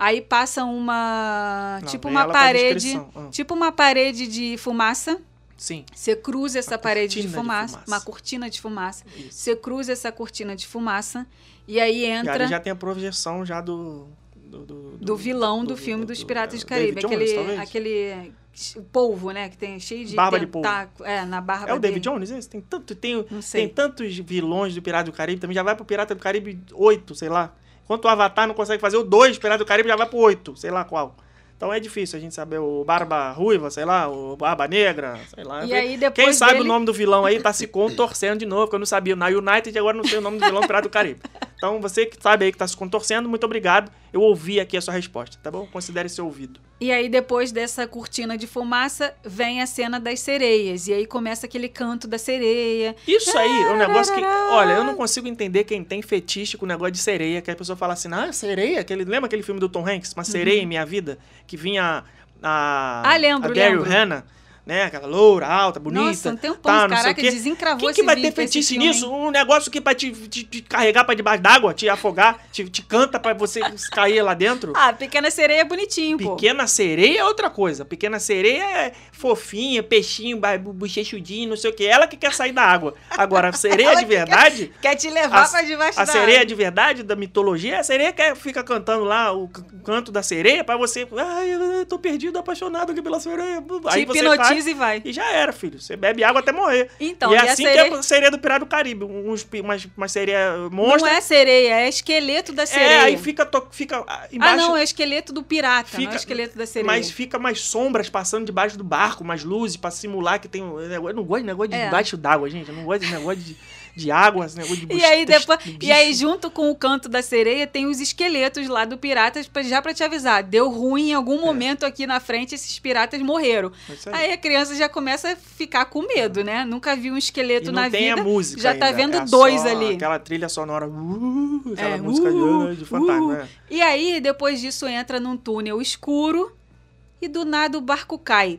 aí passa uma. Não, tipo uma parede. Ah. Tipo uma parede de fumaça. Sim. Você cruza essa parede de cortina de fumaça, fumaça. uma cortina de fumaça. Isso. Você cruza essa cortina de fumaça e aí E entra ali já tem a projeção já do... Do, do, do vilão do, filme dos Piratas do, é, Caribe. David Jones, aquele, talvez? aquele o polvo, né? Que tem cheio de Barba de polvo. tentáculo. É, na barba É o David dele. Jones esse? Tem, tanto, tem, tem tantos vilões do Pirata do Caribe, também já vai pro Pirata do Caribe 8, sei lá. Enquanto o Avatar não consegue fazer o 2, Pirata do Caribe já vai pro 8, sei lá qual. Então é difícil a gente saber o Barba Ruiva, sei lá, o Barba Negra, sei lá. E aí depois Quem sabe dele- o nome do vilão aí tá se contorcendo de novo, que eu não sabia. Na United agora não sei o nome do vilão do Pirata do Caribe. Então você que sabe aí que tá se contorcendo, muito obrigado. Eu ouvi aqui a sua resposta, tá bom? Considere seu ouvido. E aí, depois dessa cortina de fumaça, vem a cena das sereias. E aí começa aquele canto da sereia. Isso aí é um negócio que. Olha, eu não consigo entender quem tem fetiche com o negócio de sereia, que a pessoa fala assim, ah, sereia? Aquele, lembra aquele filme do Tom Hanks? Uma sereia em minha vida? Que vinha a. Uhum. Ah, lembro, a Gary lembro. Hanna, né? Aquela loura, alta, bonita. Nossa, um tempão, tá, não caraca, desencravou Quem que vai ter fetiche filme, nisso? Um negócio que pra te, te- te carregar pra debaixo d'água, te afogar, te, te canta pra você [LAUGHS] cair lá dentro? Ah, Pequena Sereia é bonitinho, pô. Pequena sereia é outra coisa. Pequena sereia é fofinha, peixinho, bochechudinho, não sei o que. Ela que quer sair da água. Agora, a sereia de que quer- verdade. Quer te levar A- pra debaixo A da sereia água. de verdade, da mitologia, a sereia que fica cantando lá o canto da sereia pra você. Ai, eu tô perdido, apaixonado aqui pela sereia. Aí Te você hipnotiza batiza e vai. E já era, filho. Você bebe água até morrer. Então, e é a assim sereia- que é a sereia do Pirata do Caribe. Uns, umas, uma sereia Não monstra. é sereia, é esqueleto da sereia. É, aí fica, to- fica ah, embaixo. Ah, não, é esqueleto do pirata, não é Fica- esqueleto da sereia. Mas fica mais sombras passando debaixo do barco, mais luzes pra simular que tem. Eu não gosto de negócio de É. debaixo d'água, gente. Eu não gosto de negócio de, de água, esse negócio de E aí, depois, e aí, junto com o canto da sereia, tem os esqueletos lá do piratas, pra- já pra te avisar. Deu ruim em algum momento aqui na frente, esses piratas morreram. É aí. Aí a criança já começa a ficar com medo, né? Nunca viu um E esqueleto não na tem vida. a música. já tá ainda, vendo é dois só ali. Aquela trilha sonora. Uh, aquela É, música uh, de, fantasma. uh. né? E aí, depois disso, entra num túnel escuro e do nada o barco cai.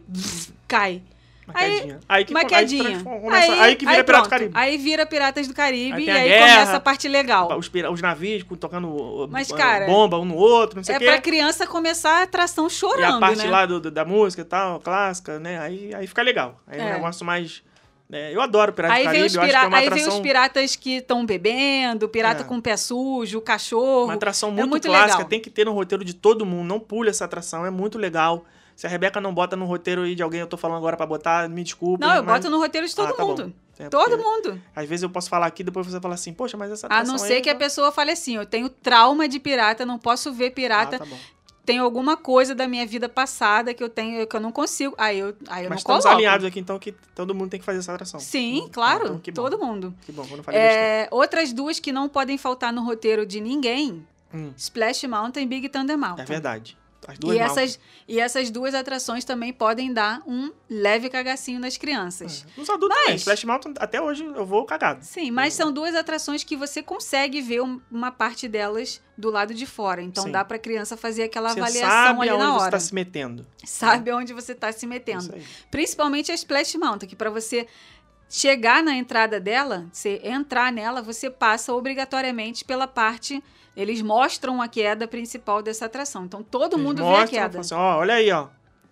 cai. Uma Aí- quedinha. Aí que Uma aí quedinha. começa- aí que vira aí Pirata pronto. do Caribe. Aí vira Piratas do Caribe Aí e aí guerra, começa a parte legal. Os, os navios tocando uh, Mas, uh, cara, bomba um no outro, não sei É o quê. pra criança começar a atração E chorando, a parte né? lá do, da música e tal, clássica, né? Aí, aí fica legal. Aí é um É. negócio mais. né? Eu adoro Pirata Aí do vem, Caribe, os eu acho que pira- é uma aí vem atração, os piratas que estão bebendo, pirata É. com o pé sujo, o cachorro. uma atração É muito, muito clássica, legal. tem que ter no roteiro de todo mundo. Não pule essa atração, é muito legal. Se a Rebeca não bota no roteiro aí de alguém, eu tô falando agora pra botar, me desculpa. Não, eu mas- boto no roteiro de todo Ah, tá mundo. É, Todo mundo. Às vezes eu posso falar aqui, depois você fala assim, poxa, mas essa A não aí ser que a pessoa fale assim, eu tenho trauma de pirata, não posso ver pirata, Ah, tá bom. tem alguma coisa da minha vida passada que eu tenho que eu não consigo. Aí eu, aí eu Mas não estamos coloco. alinhados aqui, então, que todo mundo tem que fazer essa atração. Sim, Ah, claro, então que bom. todo mundo. Que bom, quando falei. É, outras duas que não podem faltar no roteiro de ninguém, Hum, Splash Mountain e Big Thunder Mountain. é verdade. As duas E não. essas, e essas duas atrações também podem dar um leve cagacinho nas crianças. Nos adultos também. Mas- Splash Mountain, até hoje eu vou cagado. Sim, mas são duas atrações que você consegue ver um- uma parte delas do lado de fora. Então Sim. dá pra criança fazer aquela Você avaliação sabe ali aonde na você hora. tá se metendo. Sabe onde você tá se metendo. Principalmente a Splash Mountain, que para você chegar na entrada dela, você entrar nela, você passa obrigatoriamente pela parte. Eles mostram a queda principal dessa atração. Então todo Eles mundo vê a mostram, queda assim, ó, olha aí, ó.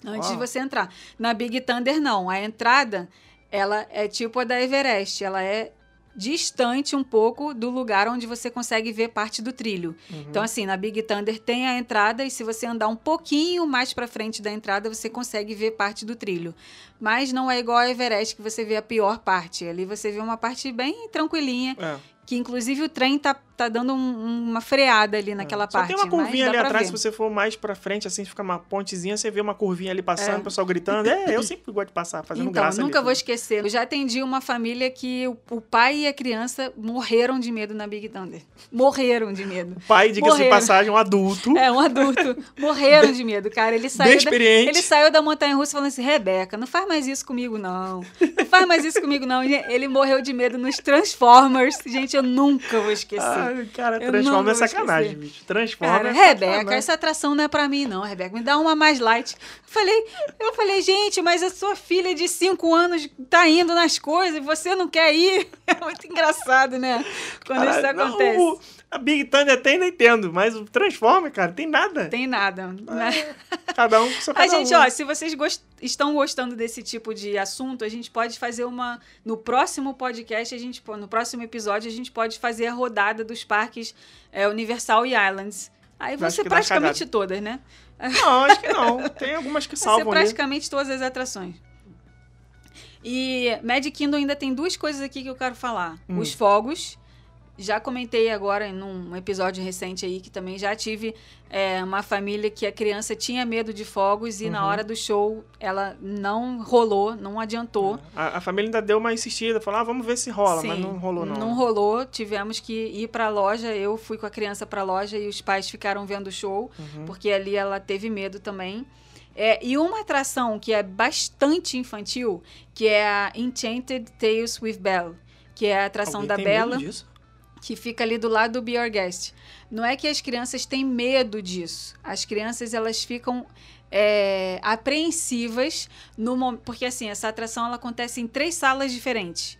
antes ó. de você entrar. Na Big Thunder, não. A entrada, ela é tipo a da Everest. Ela é distante um pouco do lugar onde você consegue ver parte do trilho. Uhum. Então, assim, na Big Thunder tem a entrada e se você andar um pouquinho mais pra frente da entrada, você consegue ver parte do trilho. Mas não é igual a Everest que você vê a pior parte. Ali você vê uma parte bem tranquilinha, É. que inclusive o trem tá, tá dando um- uma freada ali naquela Só parte. tem uma curvinha ali atrás, ver. se você for mais pra frente, assim, fica uma pontezinha, você vê uma curvinha ali passando, É. o pessoal gritando. É, eu sempre gosto de passar, fazendo Então, graça nunca ali. vou esquecer. Eu já atendi uma família que o, o pai e a criança morreram de medo na Big Thunder. Morreram de medo. O pai, diga-se de passagem, um adulto, É, um adulto. Morreram de medo, cara. Ele bem saiu, da, experiente. ele saiu da montanha russa falando assim: Rebeca, não faz mais isso comigo, não. Não faz mais isso comigo, não. Ele morreu de medo nos Transformers. Gente, eu nunca vou esquecer. Ah, [LAUGHS] cara, Transforma é sacanagem, bicho. Transforma Cara, é Rebeca, sacanagem. essa atração não é pra mim, não, Rebeca. Me dá uma mais light. Eu falei, eu falei, gente, mas a sua filha de 5 anos tá indo nas coisas e você não quer ir. [LAUGHS] É muito engraçado, né? Quando isso Cara, não, acontece. o- a Big Thunder tem, não entendo, mas o Transforma, cara, tem nada. Tem nada. né? Cada um com seu [LAUGHS] A cada gente, um. ó, se vocês gos- estão gostando desse tipo de assunto, a gente pode fazer uma. No próximo podcast, a gente, no próximo episódio, a gente pode fazer a rodada dos parques é, Universal e Islands. Aí você praticamente todas, né? Não, acho que não. [LAUGHS] Tem algumas que Vai ser salvam ali. praticamente todas as atrações. E Magic Kingdom ainda tem duas coisas aqui que eu quero falar. Hum. Os fogos. Já comentei agora num episódio recente aí que também já tive é, uma família que a criança tinha medo de fogos e na Uhum. hora do show ela não rolou, não adiantou. A, a família ainda deu uma insistida, falou, ah, vamos ver se rola, mas Sim, não rolou não. Não rolou, tivemos que ir pra loja. Eu fui com a criança pra loja e os pais ficaram vendo o show, Uhum. porque ali ela teve medo também. É, e uma atração que é bastante infantil, que é a Enchanted Tales with Belle, que é a atração Alguém da Bela, disso? Que fica ali do lado do Be Your Guest. Não é que as crianças têm medo disso. As crianças elas ficam é, apreensivas no porque assim essa atração ela acontece em três salas diferentes,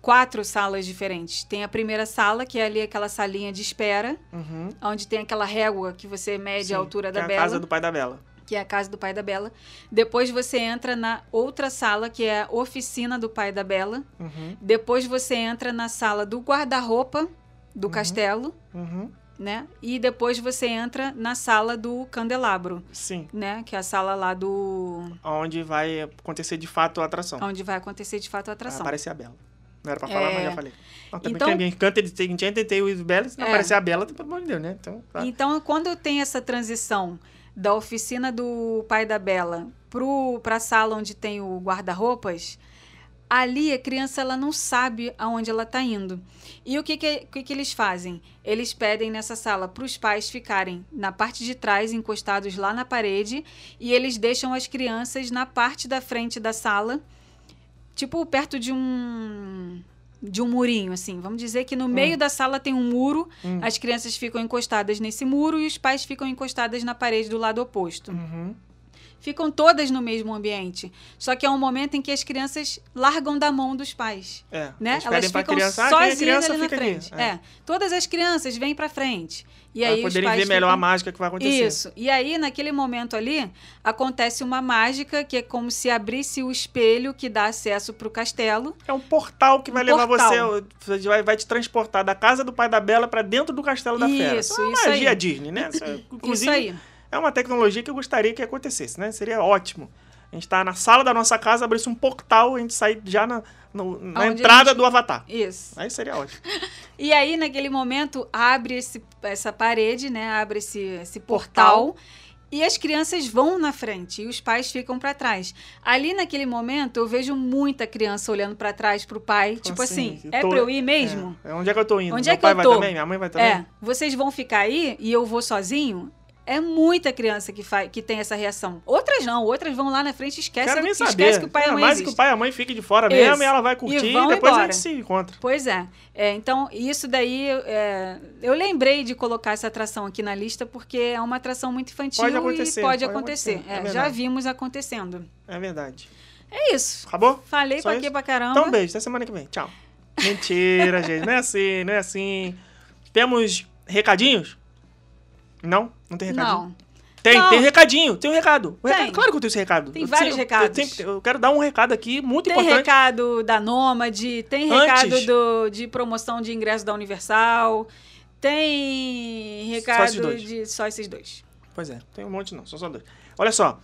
quatro salas diferentes. Tem a primeira sala que é ali aquela salinha de espera, Uhum. onde tem aquela régua que você mede Sim, a altura da é a Bela casa do pai da Bela. Que é a casa do pai da Bela. Depois você entra na outra sala, que é a oficina do pai da Bela. Uhum. Depois você entra na sala do guarda-roupa do castelo. Uhum. né? E depois você entra na sala do candelabro, Sim. né? Que é a sala lá do Onde vai acontecer de fato a atração. onde vai acontecer de fato a Vai atração. aparecer a Bela. Não era pra falar, É. mas já falei. Não, também Então- quem canta de tem o Bela, se não É. aparecer a Bela, pelo amor de Deus, né? Então, tá. Então, quando tem essa transição da oficina do pai da Bela para a sala onde tem o guarda-roupas, ali a criança ela não sabe aonde ela está indo. E o que, que, que, que eles fazem? Eles pedem nessa sala para os pais ficarem na parte de trás, encostados lá na parede, e eles deixam as crianças na parte da frente da sala, tipo perto de um de um murinho, assim. Vamos dizer que no meio da sala tem um muro, Hum. as crianças ficam encostadas nesse muro e os pais ficam encostadas na parede do lado oposto. Uhum. Ficam todas no mesmo ambiente. Só que é um momento em que as crianças largam da mão dos pais. É. Né? Elas ficam criança, ah, é sozinhas ali na fica aqui. frente. É. Todas as crianças vêm pra frente. E Pra aí poderem ver melhor ficam... a mágica que vai acontecer. Isso. E aí, naquele momento ali, acontece uma mágica que é como se abrisse o espelho que dá acesso pro castelo. É um portal que vai Um levar portal. você, vai, vai te transportar da casa do pai da Bela pra dentro do castelo da fera. Isso, é uma isso magia aí. Disney, né? É- Isso Inclusive, aí. É uma tecnologia que eu gostaria que acontecesse, né? Seria ótimo. A gente tá na sala da nossa casa, abrisse um portal, a gente sair já na, no- na entrada gente- do Avatar. Isso. Aí seria ótimo. [LAUGHS] E aí, naquele momento, abre esse, essa parede, né? Abre esse, esse portal. E as crianças vão na frente e os pais ficam pra trás. Ali naquele momento, eu vejo muita criança olhando pra trás pro pai, tipo assim, eu é tô- pra eu ir mesmo? É, onde é que eu tô indo? Onde Meu é que pai eu vai tô? também? Minha mãe vai também? É, vocês vão ficar aí e eu vou sozinho? É muita criança que, faz, que tem essa reação. Outras não, outras vão lá na frente e esquecem, Quero nem que, saber. esquece que o pai e a mãe mais que existem. o pai e a mãe fiquem de fora mesmo, e ela vai curtir E e, depois a gente se encontra. Pois é. É, Então, isso daí, é, eu lembrei de colocar essa atração aqui na lista porque é uma atração muito infantil Pode acontecer, e pode, pode acontecer. acontecer, é É, já vimos acontecendo. É verdade. É isso. Acabou? Falei Só pra aqui isso? pra caramba. Então, beijo. Até semana que vem. Tchau. [LAUGHS] Mentira, gente. Não é assim, não é assim. Temos recadinhos? Não? Não tem recadinho? Não. Tem, Não. tem recadinho. Tem um recado. Um Tem. recado. Claro que eu tenho esse recado. Tem Eu vários eu- recados. Eu, tenho- eu quero dar um recado aqui muito Tem importante. recado da Nômade, tem Antes- recado do- de promoção de ingresso da Universal, tem recado dois. de só esses dois. Pois é, tem um monte não, são só dois. Olha só,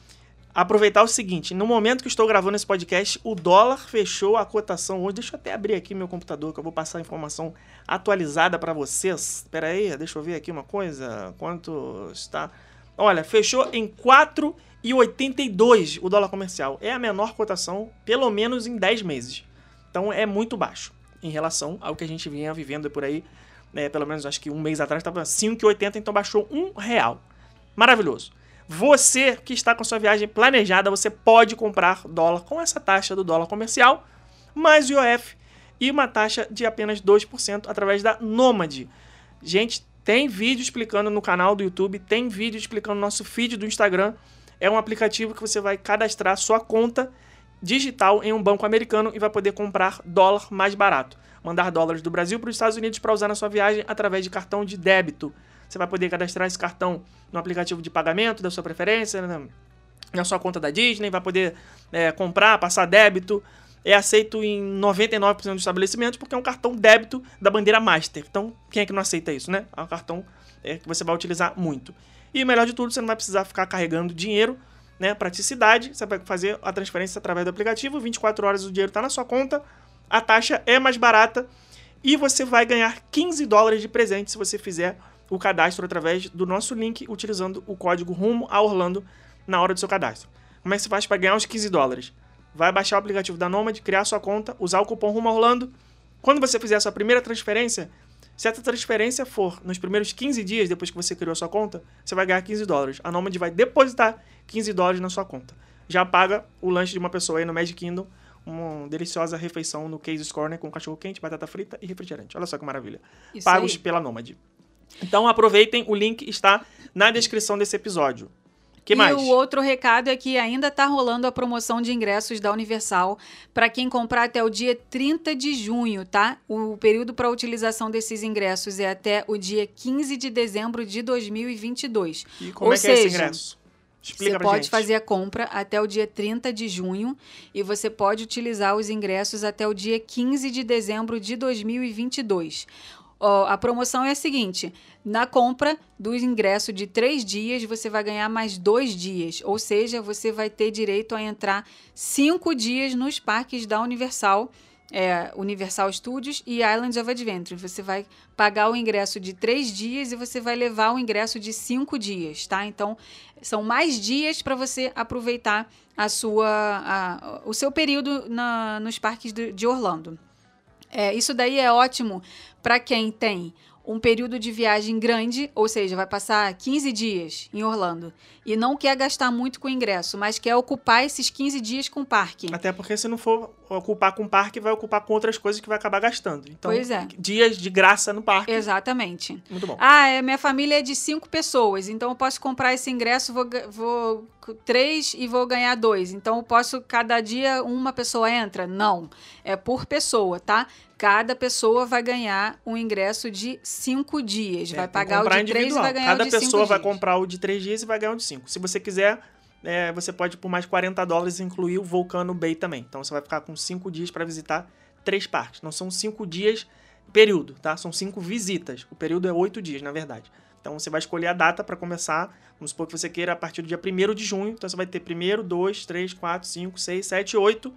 aproveitar o seguinte, no momento que estou gravando esse podcast, o dólar fechou a cotação hoje. Deixa eu até abrir aqui meu computador, que eu vou passar a informação atualizada para vocês. Espera aí, deixa eu ver aqui uma coisa. Quanto está... Olha, fechou em 4,82 o dólar comercial. É a menor cotação, pelo menos em 10 meses. Então é muito baixo em relação ao que a gente vinha vivendo por aí. né, pelo menos acho que um mês atrás estava 5,80, então baixou um real. Maravilhoso. Você que está com sua viagem planejada, você pode comprar dólar com essa taxa do dólar comercial, mais IOF e uma taxa de apenas 2% através da Nômade. Gente, tem vídeo explicando no canal do YouTube, tem vídeo explicando no nosso feed do Instagram. É um aplicativo que você vai cadastrar sua conta digital em um banco americano e vai poder comprar dólar mais barato. Mandar dólares do Brasil para os Estados Unidos para usar na sua viagem através de cartão de débito. Você vai poder cadastrar esse cartão no aplicativo de pagamento da sua preferência, na, na sua conta da Disney, vai poder é, comprar, passar débito. É aceito em 99% dos estabelecimentos porque é um cartão débito da bandeira Master. Então, quem é que não aceita isso, né? É um cartão é, que você vai utilizar muito. E o melhor de tudo, você não vai precisar ficar carregando dinheiro, né? Praticidade, você vai fazer a transferência através do aplicativo, 24 horas o dinheiro está na sua conta, a taxa é mais barata e você vai ganhar 15 dólares de presente se você fizer o cadastro através do nosso link utilizando o código rumo a Orlando na hora do seu cadastro. Como é que você faz para ganhar os 15 dólares? Vai baixar o aplicativo da Nomad, criar sua conta, usar o cupom rumo a Orlando. Quando você fizer a sua primeira transferência, se essa transferência for nos primeiros 15 dias depois que você criou a sua conta, você vai ganhar 15 dólares. A Nomad vai depositar 15 dólares na sua conta. Já paga o lanche de uma pessoa aí no Magic Kingdom, uma deliciosa refeição no Case Corner com cachorro quente, batata frita e refrigerante. Olha só que maravilha. Isso Pagos aí. pela Nomad. Então aproveitem, o link está na descrição desse episódio. que e mais? o outro recado é que ainda está rolando a promoção de ingressos da Universal para quem comprar até o dia 30 de junho, tá? O período para utilização desses ingressos é até o dia 15 de dezembro de 2022. E como Ou é que é esse seja, ingresso? Explica você pode gente. fazer a compra até o dia 30 de junho e você pode utilizar os ingressos até o dia 15 de dezembro de 2022. Ó, a promoção é a seguinte: na compra do ingresso de três dias, você vai ganhar mais dois dias. Ou seja, você vai ter direito a entrar cinco dias nos parques da Universal. é, Universal Studios e Islands of Adventure. Você vai pagar o ingresso de três dias e você vai levar o ingresso de cinco dias, tá? Então, são mais dias para você aproveitar a sua, a- o seu período na- nos parques de- de Orlando. É, isso daí é ótimo para quem tem um período de viagem grande, ou seja, vai passar 15 dias em Orlando e não quer gastar muito com o ingresso, mas quer ocupar esses 15 dias com o parque. Até porque se não for ocupar com parque, vai ocupar com outras coisas que vai acabar gastando. Então, Pois é. dias de graça no parque. Exatamente. Muito bom. Ah, é, minha família é de cinco pessoas, então eu posso comprar esse ingresso, vou, vou três e vou ganhar dois. Então eu posso, cada dia uma pessoa entra? Não. É por pessoa, tá? Cada pessoa vai ganhar um ingresso de cinco dias. É, vai pagar o de três e individual. vai ganhar Cada o de cinco pessoa vai dias. comprar o de 3 dias e vai ganhar o de 5. Se você quiser, é, você pode, por mais 40 dólares, incluir o Volcano Bay também. Então você vai ficar com 5 dias para visitar três parques. Não são 5 dias período, tá? São 5 visitas. O período é 8 dias, na verdade. Então você vai escolher a data para começar. Vamos supor que você queira a partir do dia 1 de junho. Então você vai ter 1, 2, 3, 4, 5, 6, 7, 8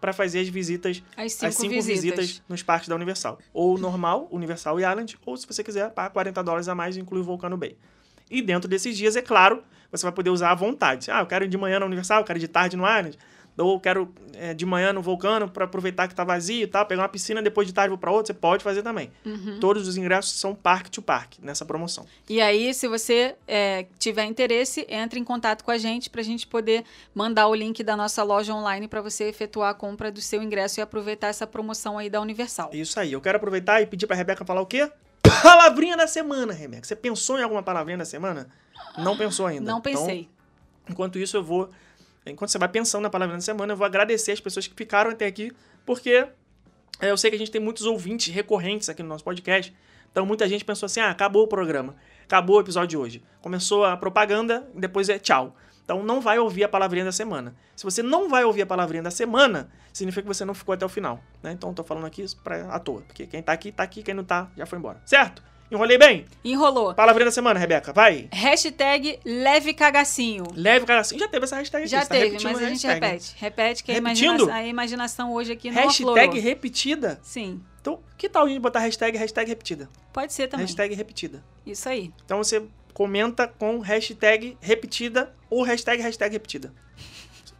para fazer as visitas As cinco, as cinco visitas. visitas. nos parques da Universal. Ou normal, Universal e Island, ou se você quiser, pagar 40 dólares a mais e inclui o Volcano Bay. E dentro desses dias, é claro, você vai poder usar à vontade. Ah, eu quero ir de manhã na Universal, eu quero ir de tarde no Island, ou quero é, de manhã no Volcano para aproveitar que tá vazio e tal, pegar uma piscina, depois de tarde vou para outra, você pode fazer também. Uhum. Todos os ingressos são parque to parque nessa promoção. E aí, se você é, tiver interesse, entre em contato com a gente para a gente poder mandar o link da nossa loja online para você efetuar a compra do seu ingresso e aproveitar essa promoção aí da Universal. Isso aí. Eu quero aproveitar e pedir pra Rebeca falar o quê? [LAUGHS] Palavrinha da semana, Rebeca. Você pensou em alguma palavrinha da semana? Não pensou ainda. Não Então, pensei. Enquanto isso, eu vou. Enquanto você vai pensando na palavra da semana, eu vou agradecer as pessoas que ficaram até aqui, porque é, eu sei que a gente tem muitos ouvintes recorrentes aqui no nosso podcast. Então muita gente pensou assim: ah, acabou o programa, acabou o episódio de hoje. Começou a propaganda depois é tchau. Então não vai ouvir a palavrinha da semana. Se você não vai ouvir a palavrinha da semana, significa que você não ficou até o final. Né? Então eu tô falando aqui pra, à toa. Porque quem tá aqui, tá aqui, quem não tá, já foi embora. Certo? Enrolei bem? Enrolou. Palavrinha da semana, Rebeca, vai. Hashtag leve cagacinho. Leve assim. Já teve essa hashtag aqui, Já você tá teve, repetindo mas a gente hashtag. repete. Repete que a, Repetindo? imagina a imaginação hoje aqui não Hashtag aflorou. repetida? Sim, Então, que tal a gente botar hashtag, hashtag repetida? pode ser também. Hashtag repetida. Isso aí. Então você comenta com hashtag repetida ou hashtag, hashtag repetida.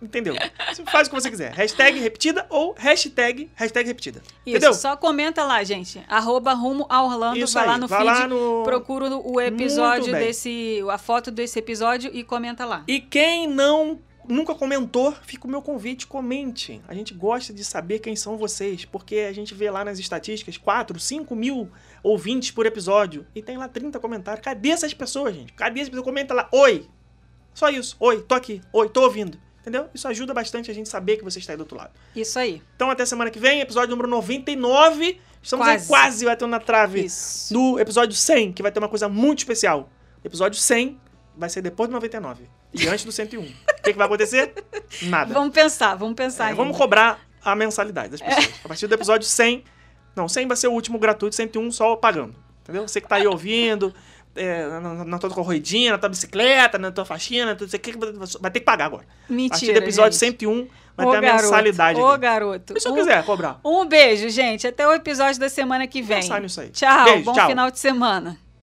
Entendeu? Você faz o que você quiser. Hashtag repetida ou hashtag, hashtag repetida. Isso, Entendeu? só comenta lá, gente. Arroba rumo a Orlando, Isso vai lá aí, no vai feed, lá no- procura o episódio desse, a foto desse episódio e comenta lá. E quem não nunca comentou, fica o meu convite, comente. A gente gosta de saber quem são vocês, porque a gente vê lá nas estatísticas 4, 5 mil ouvintes por episódio e tem lá 30 comentários. Cadê essas pessoas, gente? Cadê essas pessoas? Comenta lá, oi! Só isso, oi, tô aqui, oi, tô ouvindo. Entendeu? Isso ajuda bastante a gente saber que você está aí do outro lado. Isso aí. Então até semana que vem, episódio número 99. Estamos Quase. aí quase batendo na trave Isso. do episódio 100, que vai ter uma coisa muito especial. Episódio 100 vai ser depois do 99 e antes do 101. O que, que vai acontecer? [LAUGHS] Nada. Vamos pensar, vamos pensar. É, vamos cobrar a mensalidade das pessoas. A partir do episódio 100, não, 100 vai ser o último gratuito, 101 só pagando. Entendeu? Você que tá aí ouvindo, é, na, na tua corridinha, na tua bicicleta, na tua faxina, tudo isso aqui, vai ter que pagar agora. a partir Mentira, do episódio gente. 101 vai Ô, ter a garoto, mensalidade Ô, aqui. garoto. E se eu Um- quiser cobrar? Um beijo, gente. Até o episódio da semana que vem. Nisso aí. Tchau. Beijo, bom tchau. final de semana.